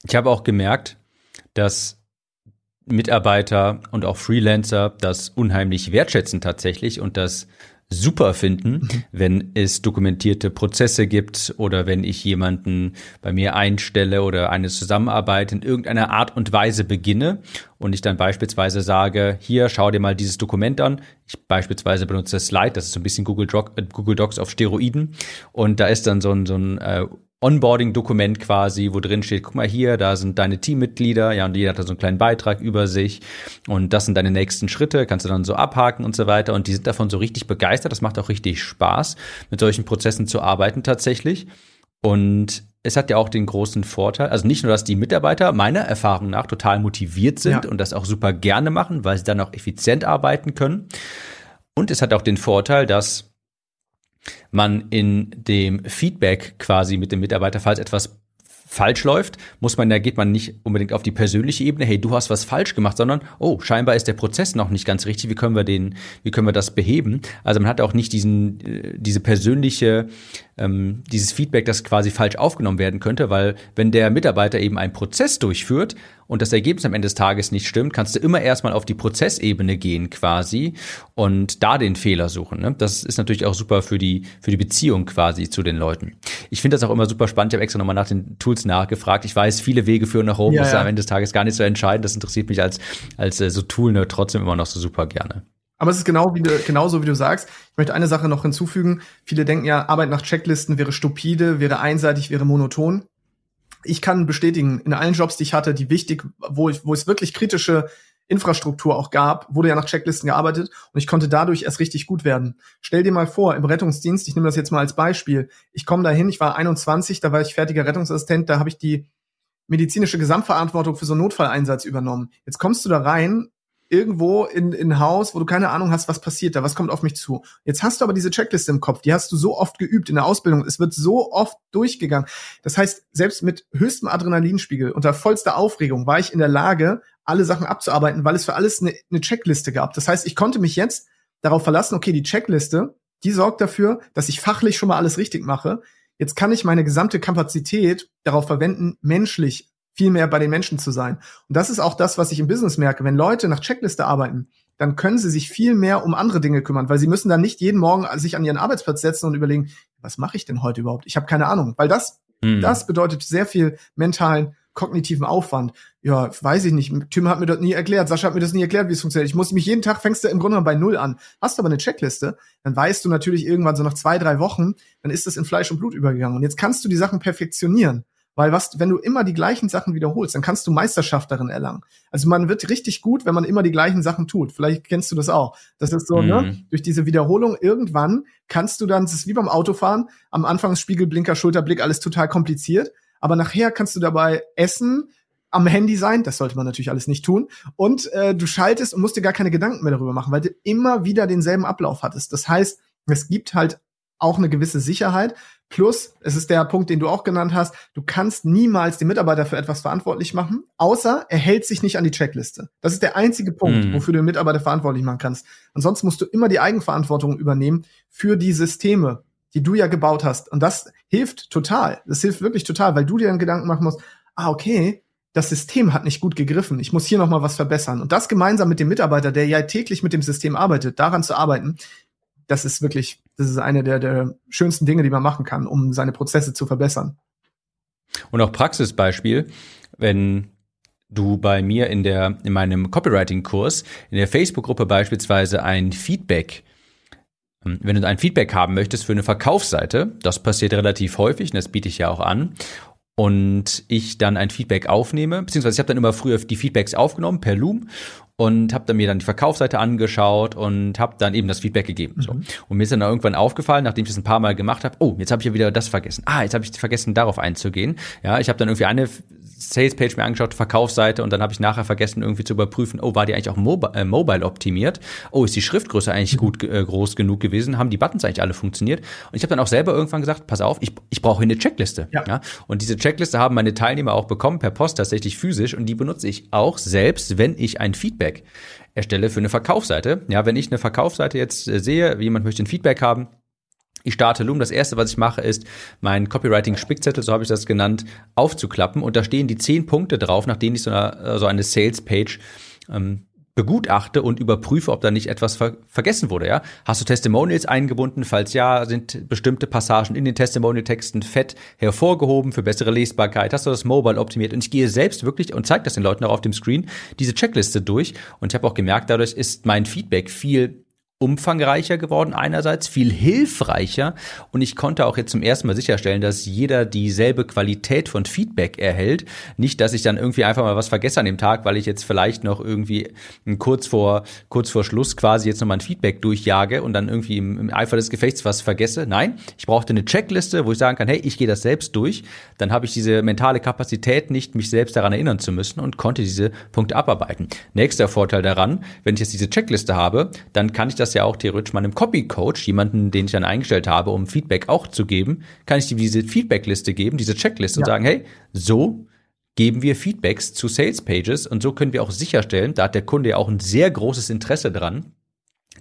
Ich habe auch gemerkt, dass Mitarbeiter und auch Freelancer das unheimlich wertschätzen tatsächlich und das super finden, mhm. wenn es dokumentierte Prozesse gibt oder wenn ich jemanden bei mir einstelle oder eine Zusammenarbeit in irgendeiner Art und Weise beginne und ich dann beispielsweise sage, hier, schau dir mal dieses Dokument an. Ich beispielsweise benutze Slide, das ist so ein bisschen Google, Doc, äh, Google Docs auf Steroiden und da ist dann so ein, so ein äh, Onboarding-Dokument quasi, wo drin steht, guck mal hier, da sind deine Teammitglieder, ja, und jeder hat da so einen kleinen Beitrag über sich und das sind deine nächsten Schritte, kannst du dann so abhaken und so weiter und die sind davon so richtig begeistert, das macht auch richtig Spaß, mit solchen Prozessen zu arbeiten tatsächlich und es hat ja auch den großen Vorteil, also nicht nur, dass die Mitarbeiter meiner Erfahrung nach total motiviert sind ja. und das auch super gerne machen, weil sie dann auch effizient arbeiten können. Und es hat auch den Vorteil, dass man in dem Feedback quasi mit dem Mitarbeiter, falls etwas falsch läuft, muss man, da geht man nicht unbedingt auf die persönliche Ebene, hey, du hast was falsch gemacht, sondern, oh, scheinbar ist der Prozess noch nicht ganz richtig, wie können wir den, wie können wir das beheben? Also man hat auch nicht diesen, äh, diese persönliche ähm, dieses Feedback, das quasi falsch aufgenommen werden könnte, weil wenn der Mitarbeiter eben einen Prozess durchführt und das Ergebnis am Ende des Tages nicht stimmt, kannst du immer erstmal auf die Prozessebene gehen quasi und da den Fehler suchen. Ne? Das ist natürlich auch super für die, für die Beziehung quasi zu den Leuten. Ich finde das auch immer super spannend. Ich habe extra nochmal nach den Tools nachgefragt. Ich weiß, viele Wege führen nach oben. Ja, das ist am Ende des Tages gar nicht so entscheidend. Das interessiert mich als, als äh, so Tool ne, trotzdem immer noch so super gerne. Aber es ist genau wie du, genauso, wie du sagst. Ich möchte eine Sache noch hinzufügen. Viele denken ja, Arbeit nach Checklisten wäre stupide, wäre einseitig, wäre monoton. Ich kann bestätigen, in allen Jobs, die ich hatte, die wichtig, wo, ich, wo es wirklich kritische Infrastruktur auch gab, wurde ja nach Checklisten gearbeitet und ich konnte dadurch erst richtig gut werden. Stell dir mal vor, im Rettungsdienst, ich nehme das jetzt mal als Beispiel, ich komme dahin, ich war 21, da war ich fertiger Rettungsassistent, da habe ich die medizinische Gesamtverantwortung für so einen Notfalleinsatz übernommen. Jetzt kommst du da rein irgendwo in, in Haus, wo du keine Ahnung hast, was passiert da, was kommt auf mich zu. Jetzt hast du aber diese Checkliste im Kopf, die hast du so oft geübt in der Ausbildung, es wird so oft durchgegangen. Das heißt, selbst mit höchstem Adrenalinspiegel, unter vollster Aufregung, war ich in der Lage, alle Sachen abzuarbeiten, weil es für alles eine, eine Checkliste gab. Das heißt, ich konnte mich jetzt darauf verlassen, okay, die Checkliste, die sorgt dafür, dass ich fachlich schon mal alles richtig mache. Jetzt kann ich meine gesamte Kapazität darauf verwenden, menschlich viel mehr bei den Menschen zu sein. Und das ist auch das, was ich im Business merke. Wenn Leute nach Checkliste arbeiten, dann können sie sich viel mehr um andere Dinge kümmern, weil sie müssen dann nicht jeden Morgen sich an ihren Arbeitsplatz setzen und überlegen, was mache ich denn heute überhaupt? Ich habe keine Ahnung, weil das, mhm. das bedeutet sehr viel mentalen, kognitiven Aufwand. Ja, weiß ich nicht. Tim hat mir das nie erklärt. Sascha hat mir das nie erklärt, wie es funktioniert. Ich muss mich jeden Tag fängst du im Grunde bei Null an. Hast du aber eine Checkliste, dann weißt du natürlich irgendwann so nach zwei, drei Wochen, dann ist das in Fleisch und Blut übergegangen. Und jetzt kannst du die Sachen perfektionieren. Weil was, wenn du immer die gleichen Sachen wiederholst, dann kannst du Meisterschaft darin erlangen. Also man wird richtig gut, wenn man immer die gleichen Sachen tut. Vielleicht kennst du das auch. Das ist so, ne? mhm. ne? Durch diese Wiederholung irgendwann kannst du dann, das ist wie beim Autofahren, am Anfang Spiegelblinker, Schulterblick, alles total kompliziert. Aber nachher kannst du dabei essen, am Handy sein, das sollte man natürlich alles nicht tun, und äh, du schaltest und musst dir gar keine Gedanken mehr darüber machen, weil du immer wieder denselben Ablauf hattest. Das heißt, es gibt halt auch eine gewisse Sicherheit. Plus, es ist der Punkt, den du auch genannt hast, du kannst niemals den Mitarbeiter für etwas verantwortlich machen, außer er hält sich nicht an die Checkliste. Das ist der einzige Punkt, mhm. wofür du den Mitarbeiter verantwortlich machen kannst. Ansonsten musst du immer die Eigenverantwortung übernehmen für die Systeme, die du ja gebaut hast. Und das hilft total. Das hilft wirklich total, weil du dir dann Gedanken machen musst, ah, okay, das System hat nicht gut gegriffen. Ich muss hier noch mal was verbessern. Und das gemeinsam mit dem Mitarbeiter, der ja täglich mit dem System arbeitet, daran zu arbeiten, das ist wirklich, das ist eine der, der schönsten Dinge, die man machen kann, um seine Prozesse zu verbessern. Und auch Praxisbeispiel, wenn du bei mir in der, in meinem Copywriting-Kurs, in der Facebook-Gruppe beispielsweise ein Feedback ähm, wenn du ein Feedback haben möchtest für eine Verkaufsseite, das passiert relativ häufig und das biete ich ja auch an, und ich dann ein Feedback aufnehme, beziehungsweise ich habe dann immer früher die Feedbacks aufgenommen per Loom und habe dann mir dann die Verkaufsseite angeschaut und habe dann eben das Feedback gegeben. Mhm. So. Und mir ist dann irgendwann aufgefallen, nachdem ich das ein paar Mal gemacht habe, oh, jetzt habe ich ja wieder das vergessen. Ah, jetzt habe ich vergessen, darauf einzugehen. Ja, ich habe dann irgendwie eine Salespage mir angeschaut, Verkaufsseite und dann habe ich nachher vergessen irgendwie zu überprüfen, oh, war die eigentlich auch mobile, äh, mobile optimiert? Oh, ist die Schriftgröße eigentlich gut äh, groß genug gewesen? Haben die Buttons eigentlich alle funktioniert? Und ich habe dann auch selber irgendwann gesagt, pass auf, ich, ich brauche eine Checkliste. Ja. ja. Und diese Checkliste haben meine Teilnehmer auch bekommen per Post tatsächlich physisch und die benutze ich auch selbst, wenn ich ein Feedback erstelle für eine Verkaufsseite. Ja, wenn ich eine Verkaufsseite jetzt äh, sehe, jemand möchte ein Feedback haben, ich starte Loom. Das erste, was ich mache, ist, meinen Copywriting-Spickzettel, so habe ich das genannt, aufzuklappen. Und da stehen die zehn Punkte drauf, nach denen ich so eine, so eine Sales-Page ähm, begutachte und überprüfe, ob da nicht etwas ver vergessen wurde. Ja? Hast du Testimonials eingebunden? Falls ja, sind bestimmte Passagen in den Testimonial-Texten fett hervorgehoben für bessere Lesbarkeit? Hast du das Mobile optimiert? Und ich gehe selbst wirklich und zeige das den Leuten auch auf dem Screen, diese Checkliste durch. Und ich habe auch gemerkt, dadurch ist mein Feedback viel umfangreicher geworden einerseits, viel hilfreicher und ich konnte auch jetzt zum ersten Mal sicherstellen, dass jeder dieselbe Qualität von Feedback erhält. Nicht, dass ich dann irgendwie einfach mal was vergesse an dem Tag, weil ich jetzt vielleicht noch irgendwie kurz vor, kurz vor Schluss quasi jetzt nochmal ein Feedback durchjage und dann irgendwie im, im Eifer des Gefechts was vergesse. Nein, ich brauchte eine Checkliste, wo ich sagen kann, hey, ich gehe das selbst durch. Dann habe ich diese mentale Kapazität nicht, mich selbst daran erinnern zu müssen und konnte diese Punkte abarbeiten. Nächster Vorteil daran, wenn ich jetzt diese Checkliste habe, dann kann ich das ja auch theoretisch meinem Copy-Coach, jemanden, den ich dann eingestellt habe, um Feedback auch zu geben, kann ich dir diese Feedback-Liste geben, diese Checkliste ja. und sagen, hey, so geben wir Feedbacks zu Sales Pages und so können wir auch sicherstellen, da hat der Kunde ja auch ein sehr großes Interesse dran,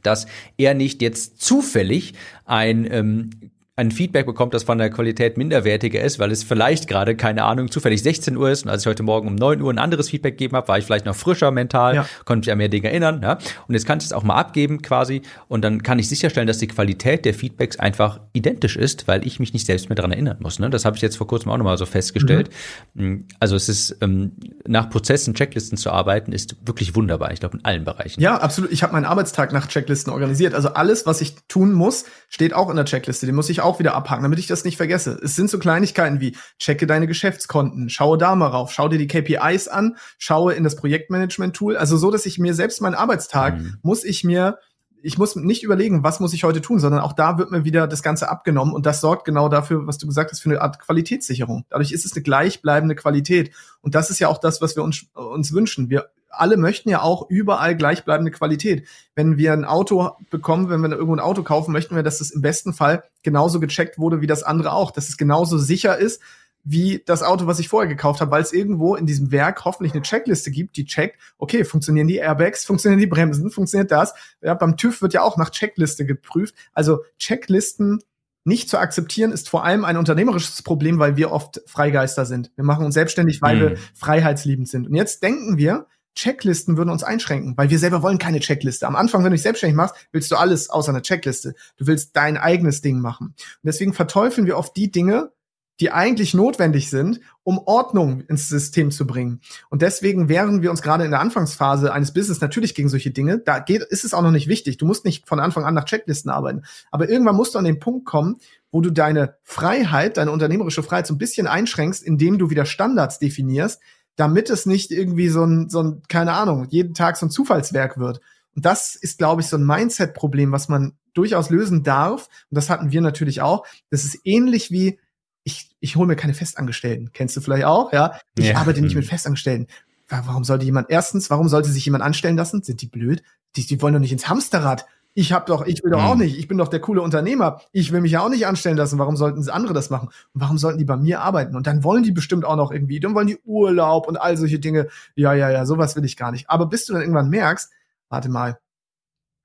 dass er nicht jetzt zufällig ein ähm, ein Feedback bekommt, das von der Qualität minderwertiger ist, weil es vielleicht gerade, keine Ahnung, zufällig 16 Uhr ist und als ich heute Morgen um 9 Uhr ein anderes Feedback gegeben habe, war ich vielleicht noch frischer mental, ja. konnte mich an mehr Dinge erinnern. Ja? Und jetzt kann ich es auch mal abgeben quasi und dann kann ich sicherstellen, dass die Qualität der Feedbacks einfach identisch ist, weil ich mich nicht selbst mehr daran erinnern muss. Ne? Das habe ich jetzt vor kurzem auch nochmal so festgestellt. Mhm. Also es ist, ähm, nach Prozessen, Checklisten zu arbeiten, ist wirklich wunderbar. Ich glaube, in allen Bereichen. Ja, absolut. Ich habe meinen Arbeitstag nach Checklisten organisiert. Also alles, was ich tun muss, steht auch in der Checkliste. Den muss ich auch auch wieder abhaken, damit ich das nicht vergesse. Es sind so Kleinigkeiten wie checke deine Geschäftskonten, schaue da mal rauf, schau dir die KPIs an, schaue in das Projektmanagement-Tool. Also so, dass ich mir selbst meinen Arbeitstag mhm. muss ich mir ich muss nicht überlegen, was muss ich heute tun, sondern auch da wird mir wieder das Ganze abgenommen und das sorgt genau dafür, was du gesagt hast, für eine Art Qualitätssicherung. Dadurch ist es eine gleichbleibende Qualität und das ist ja auch das, was wir uns, uns wünschen. Wir alle möchten ja auch überall gleichbleibende Qualität. Wenn wir ein Auto bekommen, wenn wir irgendwo ein Auto kaufen, möchten wir, dass es im besten Fall genauso gecheckt wurde wie das andere auch, dass es genauso sicher ist wie das Auto, was ich vorher gekauft habe, weil es irgendwo in diesem Werk hoffentlich eine Checkliste gibt, die checkt, okay, funktionieren die Airbags, funktionieren die Bremsen, funktioniert das? Ja, beim TÜV wird ja auch nach Checkliste geprüft. Also Checklisten nicht zu akzeptieren ist vor allem ein unternehmerisches Problem, weil wir oft Freigeister sind. Wir machen uns selbstständig, weil mhm. wir freiheitsliebend sind. Und jetzt denken wir, Checklisten würden uns einschränken, weil wir selber wollen keine Checkliste. Am Anfang, wenn du dich selbstständig machst, willst du alles außer einer Checkliste. Du willst dein eigenes Ding machen. Und deswegen verteufeln wir oft die Dinge, die eigentlich notwendig sind, um Ordnung ins System zu bringen. Und deswegen wehren wir uns gerade in der Anfangsphase eines Business natürlich gegen solche Dinge. Da geht, ist es auch noch nicht wichtig. Du musst nicht von Anfang an nach Checklisten arbeiten. Aber irgendwann musst du an den Punkt kommen, wo du deine Freiheit, deine unternehmerische Freiheit so ein bisschen einschränkst, indem du wieder Standards definierst, damit es nicht irgendwie so ein, so ein, keine Ahnung, jeden Tag so ein Zufallswerk wird. Und das ist, glaube ich, so ein Mindset-Problem, was man durchaus lösen darf. Und das hatten wir natürlich auch. Das ist ähnlich wie, ich, ich hole mir keine Festangestellten. Kennst du vielleicht auch, ja? Ich ja. arbeite nicht mit mhm. Festangestellten. Warum sollte jemand, erstens, warum sollte sich jemand anstellen lassen? Sind die blöd? Die, die wollen doch nicht ins Hamsterrad ich habe doch, ich will doch auch mhm. nicht, ich bin doch der coole Unternehmer. Ich will mich ja auch nicht anstellen lassen. Warum sollten andere das machen? Und warum sollten die bei mir arbeiten? Und dann wollen die bestimmt auch noch irgendwie, dann wollen die Urlaub und all solche Dinge. Ja, ja, ja, sowas will ich gar nicht. Aber bis du dann irgendwann merkst, warte mal,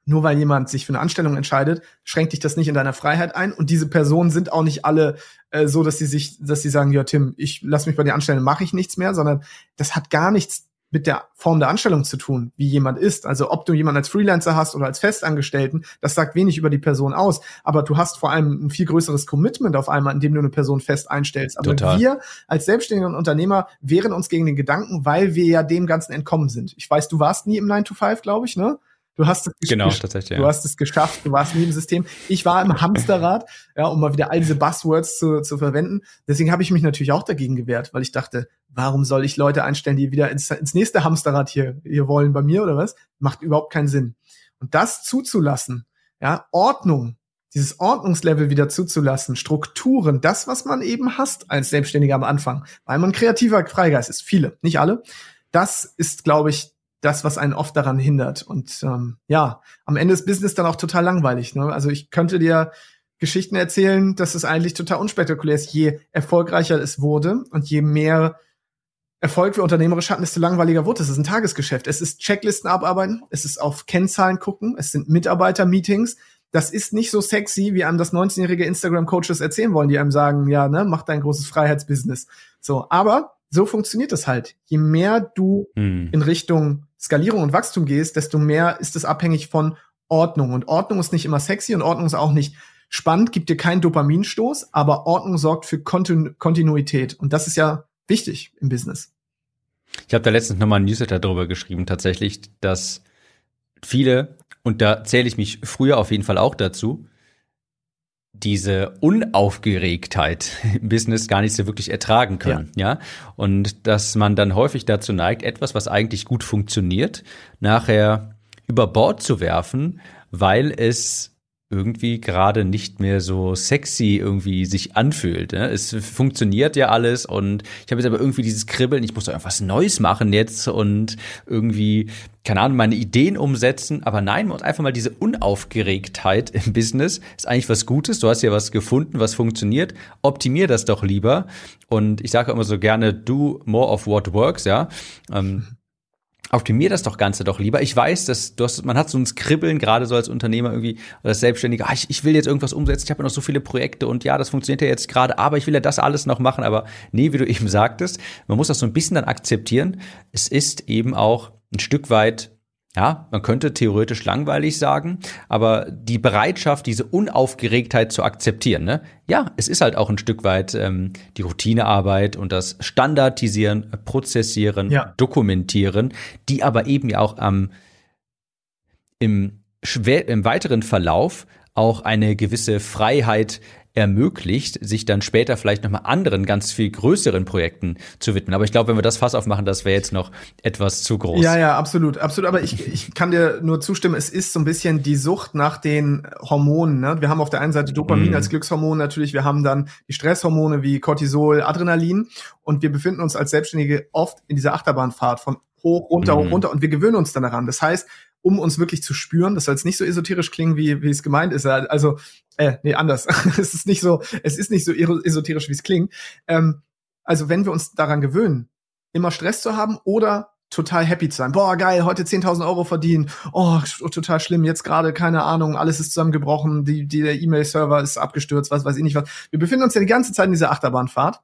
nur weil jemand sich für eine Anstellung entscheidet, schränkt dich das nicht in deiner Freiheit ein. Und diese Personen sind auch nicht alle äh, so, dass sie sich, dass sie sagen, ja, Tim, ich lass mich bei dir anstellen, mache ich nichts mehr, sondern das hat gar nichts mit der Form der Anstellung zu tun, wie jemand ist. Also ob du jemanden als Freelancer hast oder als Festangestellten, das sagt wenig über die Person aus. Aber du hast vor allem ein viel größeres Commitment auf einmal, indem du eine Person fest einstellst. Aber Total. wir als selbstständige Unternehmer wehren uns gegen den Gedanken, weil wir ja dem Ganzen entkommen sind. Ich weiß, du warst nie im 9 to 5, glaube ich, ne? Du hast es genau, tatsächlich, du ja. hast es geschafft, du warst nie im System. Ich war im Hamsterrad, ja, um mal wieder all diese Buzzwords zu, zu verwenden. Deswegen habe ich mich natürlich auch dagegen gewehrt, weil ich dachte, warum soll ich Leute einstellen, die wieder ins, ins nächste Hamsterrad hier, hier wollen bei mir oder was? Macht überhaupt keinen Sinn. Und das zuzulassen, ja, Ordnung, dieses Ordnungslevel wieder zuzulassen, Strukturen, das, was man eben hasst als Selbstständiger am Anfang, weil man kreativer Freigeist ist, viele, nicht alle. Das ist, glaube ich, das, was einen oft daran hindert. Und ähm, ja, am Ende ist Business dann auch total langweilig. Ne? Also ich könnte dir Geschichten erzählen, dass es eigentlich total unspektakulär ist. Je erfolgreicher es wurde und je mehr Erfolg wir unternehmerisch hatten, desto langweiliger wurde es. Es ist ein Tagesgeschäft. Es ist Checklisten abarbeiten, es ist auf Kennzahlen gucken, es sind Mitarbeiter-Meetings. Das ist nicht so sexy, wie einem das 19-jährige Instagram-Coaches erzählen wollen, die einem sagen, ja, ne, mach dein großes Freiheitsbusiness. So, aber so funktioniert es halt. Je mehr du hm. in Richtung Skalierung und Wachstum gehst, desto mehr ist es abhängig von Ordnung. Und Ordnung ist nicht immer sexy und Ordnung ist auch nicht spannend, gibt dir keinen Dopaminstoß, aber Ordnung sorgt für Kontinu Kontinuität. Und das ist ja wichtig im Business. Ich habe da letztens nochmal ein Newsletter darüber geschrieben, tatsächlich, dass viele Und da zähle ich mich früher auf jeden Fall auch dazu, diese Unaufgeregtheit im Business gar nicht so wirklich ertragen können, ja. ja. Und dass man dann häufig dazu neigt, etwas, was eigentlich gut funktioniert, nachher über Bord zu werfen, weil es irgendwie gerade nicht mehr so sexy irgendwie sich anfühlt. Ne? Es funktioniert ja alles und ich habe jetzt aber irgendwie dieses Kribbeln, ich muss doch irgendwas Neues machen jetzt und irgendwie, keine Ahnung, meine Ideen umsetzen. Aber nein, muss einfach mal diese Unaufgeregtheit im Business ist eigentlich was Gutes. Du hast ja was gefunden, was funktioniert. Optimier das doch lieber. Und ich sage immer so gerne, do more of what works, ja. Ähm, optimier das doch Ganze doch lieber. Ich weiß, dass du hast, man hat so ein Skribbeln, gerade so als Unternehmer irgendwie, oder als Selbstständiger, ah, ich, ich will jetzt irgendwas umsetzen, ich habe ja noch so viele Projekte und ja, das funktioniert ja jetzt gerade, aber ich will ja das alles noch machen. Aber nee, wie du eben sagtest, man muss das so ein bisschen dann akzeptieren. Es ist eben auch ein Stück weit ja, man könnte theoretisch langweilig sagen, aber die Bereitschaft, diese Unaufgeregtheit zu akzeptieren, ne? ja, es ist halt auch ein Stück weit ähm, die Routinearbeit und das Standardisieren, Prozessieren, ja. Dokumentieren, die aber eben ja auch am im, im weiteren Verlauf auch eine gewisse Freiheit ermöglicht, sich dann später vielleicht nochmal anderen, ganz viel größeren Projekten zu widmen. Aber ich glaube, wenn wir das Fass aufmachen, das wäre jetzt noch etwas zu groß. Ja, ja, absolut, absolut. Aber ich, ich kann dir nur zustimmen, es ist so ein bisschen die Sucht nach den Hormonen. Ne? Wir haben auf der einen Seite Dopamin mm. als Glückshormon natürlich, wir haben dann die Stresshormone wie Cortisol, Adrenalin und wir befinden uns als Selbstständige oft in dieser Achterbahnfahrt von hoch, runter, hoch, runter und wir gewöhnen uns dann daran. Das heißt, um uns wirklich zu spüren. Das soll jetzt nicht so esoterisch klingen, wie, wie es gemeint ist. Also, äh, nee, anders. es ist nicht so, es ist nicht so esoterisch, wie es klingt. Ähm, also, wenn wir uns daran gewöhnen, immer Stress zu haben oder total happy zu sein. Boah, geil, heute 10.000 Euro verdienen. Oh, total schlimm. Jetzt gerade, keine Ahnung, alles ist zusammengebrochen. Die, die, der E-Mail-Server ist abgestürzt, was weiß ich nicht was. Wir befinden uns ja die ganze Zeit in dieser Achterbahnfahrt.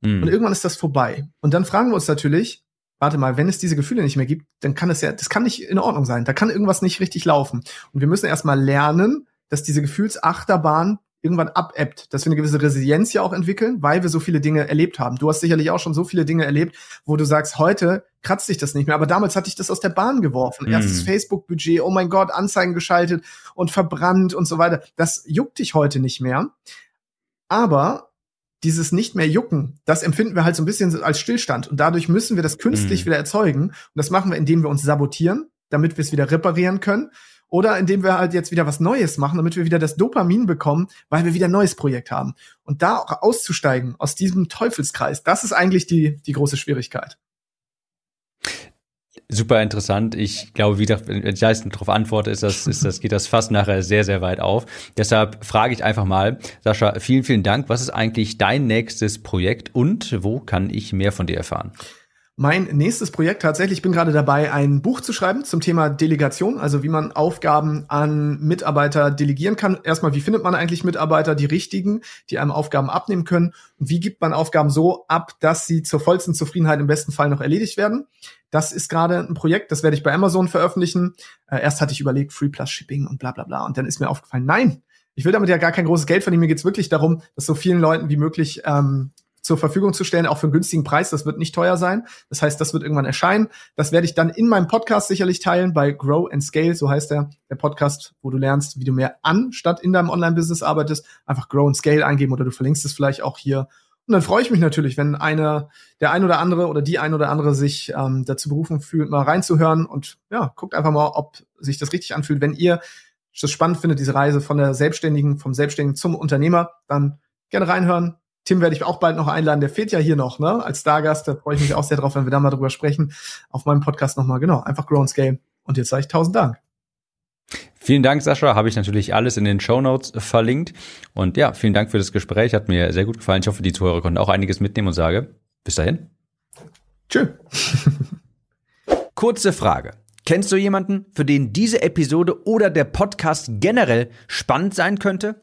Mm. Und irgendwann ist das vorbei. Und dann fragen wir uns natürlich, warte mal, wenn es diese Gefühle nicht mehr gibt, dann kann es ja, das kann nicht in Ordnung sein. Da kann irgendwas nicht richtig laufen. Und wir müssen erstmal lernen, dass diese Gefühlsachterbahn irgendwann abebbt, dass wir eine gewisse Resilienz ja auch entwickeln, weil wir so viele Dinge erlebt haben. Du hast sicherlich auch schon so viele Dinge erlebt, wo du sagst, heute kratzt sich das nicht mehr, aber damals hatte ich das aus der Bahn geworfen. Mm. Erstes Facebook-Budget, oh mein Gott, Anzeigen geschaltet und verbrannt und so weiter. Das juckt dich heute nicht mehr. Aber dieses nicht mehr jucken, das empfinden wir halt so ein bisschen als Stillstand. Und dadurch müssen wir das künstlich mhm. wieder erzeugen. Und das machen wir, indem wir uns sabotieren, damit wir es wieder reparieren können. Oder indem wir halt jetzt wieder was Neues machen, damit wir wieder das Dopamin bekommen, weil wir wieder ein neues Projekt haben. Und da auch auszusteigen aus diesem Teufelskreis, das ist eigentlich die, die große Schwierigkeit. Super interessant. Ich glaube, wie gesagt, wenn ich darauf antworte, ist das, ist das, geht das fast nachher sehr, sehr weit auf. Deshalb frage ich einfach mal, Sascha, vielen, vielen Dank. Was ist eigentlich dein nächstes Projekt und wo kann ich mehr von dir erfahren? Mein nächstes Projekt tatsächlich, ich bin gerade dabei, ein Buch zu schreiben zum Thema Delegation, also wie man Aufgaben an Mitarbeiter delegieren kann. Erstmal, wie findet man eigentlich Mitarbeiter, die richtigen, die einem Aufgaben abnehmen können? Und wie gibt man Aufgaben so ab, dass sie zur vollsten Zufriedenheit im besten Fall noch erledigt werden? Das ist gerade ein Projekt, das werde ich bei Amazon veröffentlichen. Äh, erst hatte ich überlegt, Free Plus Shipping und bla bla bla. Und dann ist mir aufgefallen, nein, ich will damit ja gar kein großes Geld verdienen. Mir geht's wirklich darum, dass so vielen Leuten wie möglich ähm, zur Verfügung zu stellen, auch für einen günstigen Preis. Das wird nicht teuer sein. Das heißt, das wird irgendwann erscheinen. Das werde ich dann in meinem Podcast sicherlich teilen bei Grow and Scale, so heißt der, der Podcast, wo du lernst, wie du mehr an statt in deinem Online-Business arbeitest. Einfach Grow and Scale eingeben oder du verlinkst es vielleicht auch hier. Und dann freue ich mich natürlich, wenn einer, der ein oder andere oder die ein oder andere sich ähm, dazu berufen fühlt, mal reinzuhören und ja, guckt einfach mal, ob sich das richtig anfühlt. Wenn ihr das spannend findet, diese Reise von der Selbstständigen, vom Selbstständigen zum Unternehmer, dann gerne reinhören, Tim werde ich auch bald noch einladen. Der fehlt ja hier noch, ne? Als Stargast. Da freue ich mich auch sehr drauf, wenn wir da mal drüber sprechen. Auf meinem Podcast nochmal, genau. Einfach Grown Scale. Und jetzt sage ich tausend Dank. Vielen Dank, Sascha. Habe ich natürlich alles in den Show Notes verlinkt. Und ja, vielen Dank für das Gespräch. Hat mir sehr gut gefallen. Ich hoffe, die Zuhörer konnten auch einiges mitnehmen und sage bis dahin. Tschö. Kurze Frage. Kennst du jemanden, für den diese Episode oder der Podcast generell spannend sein könnte?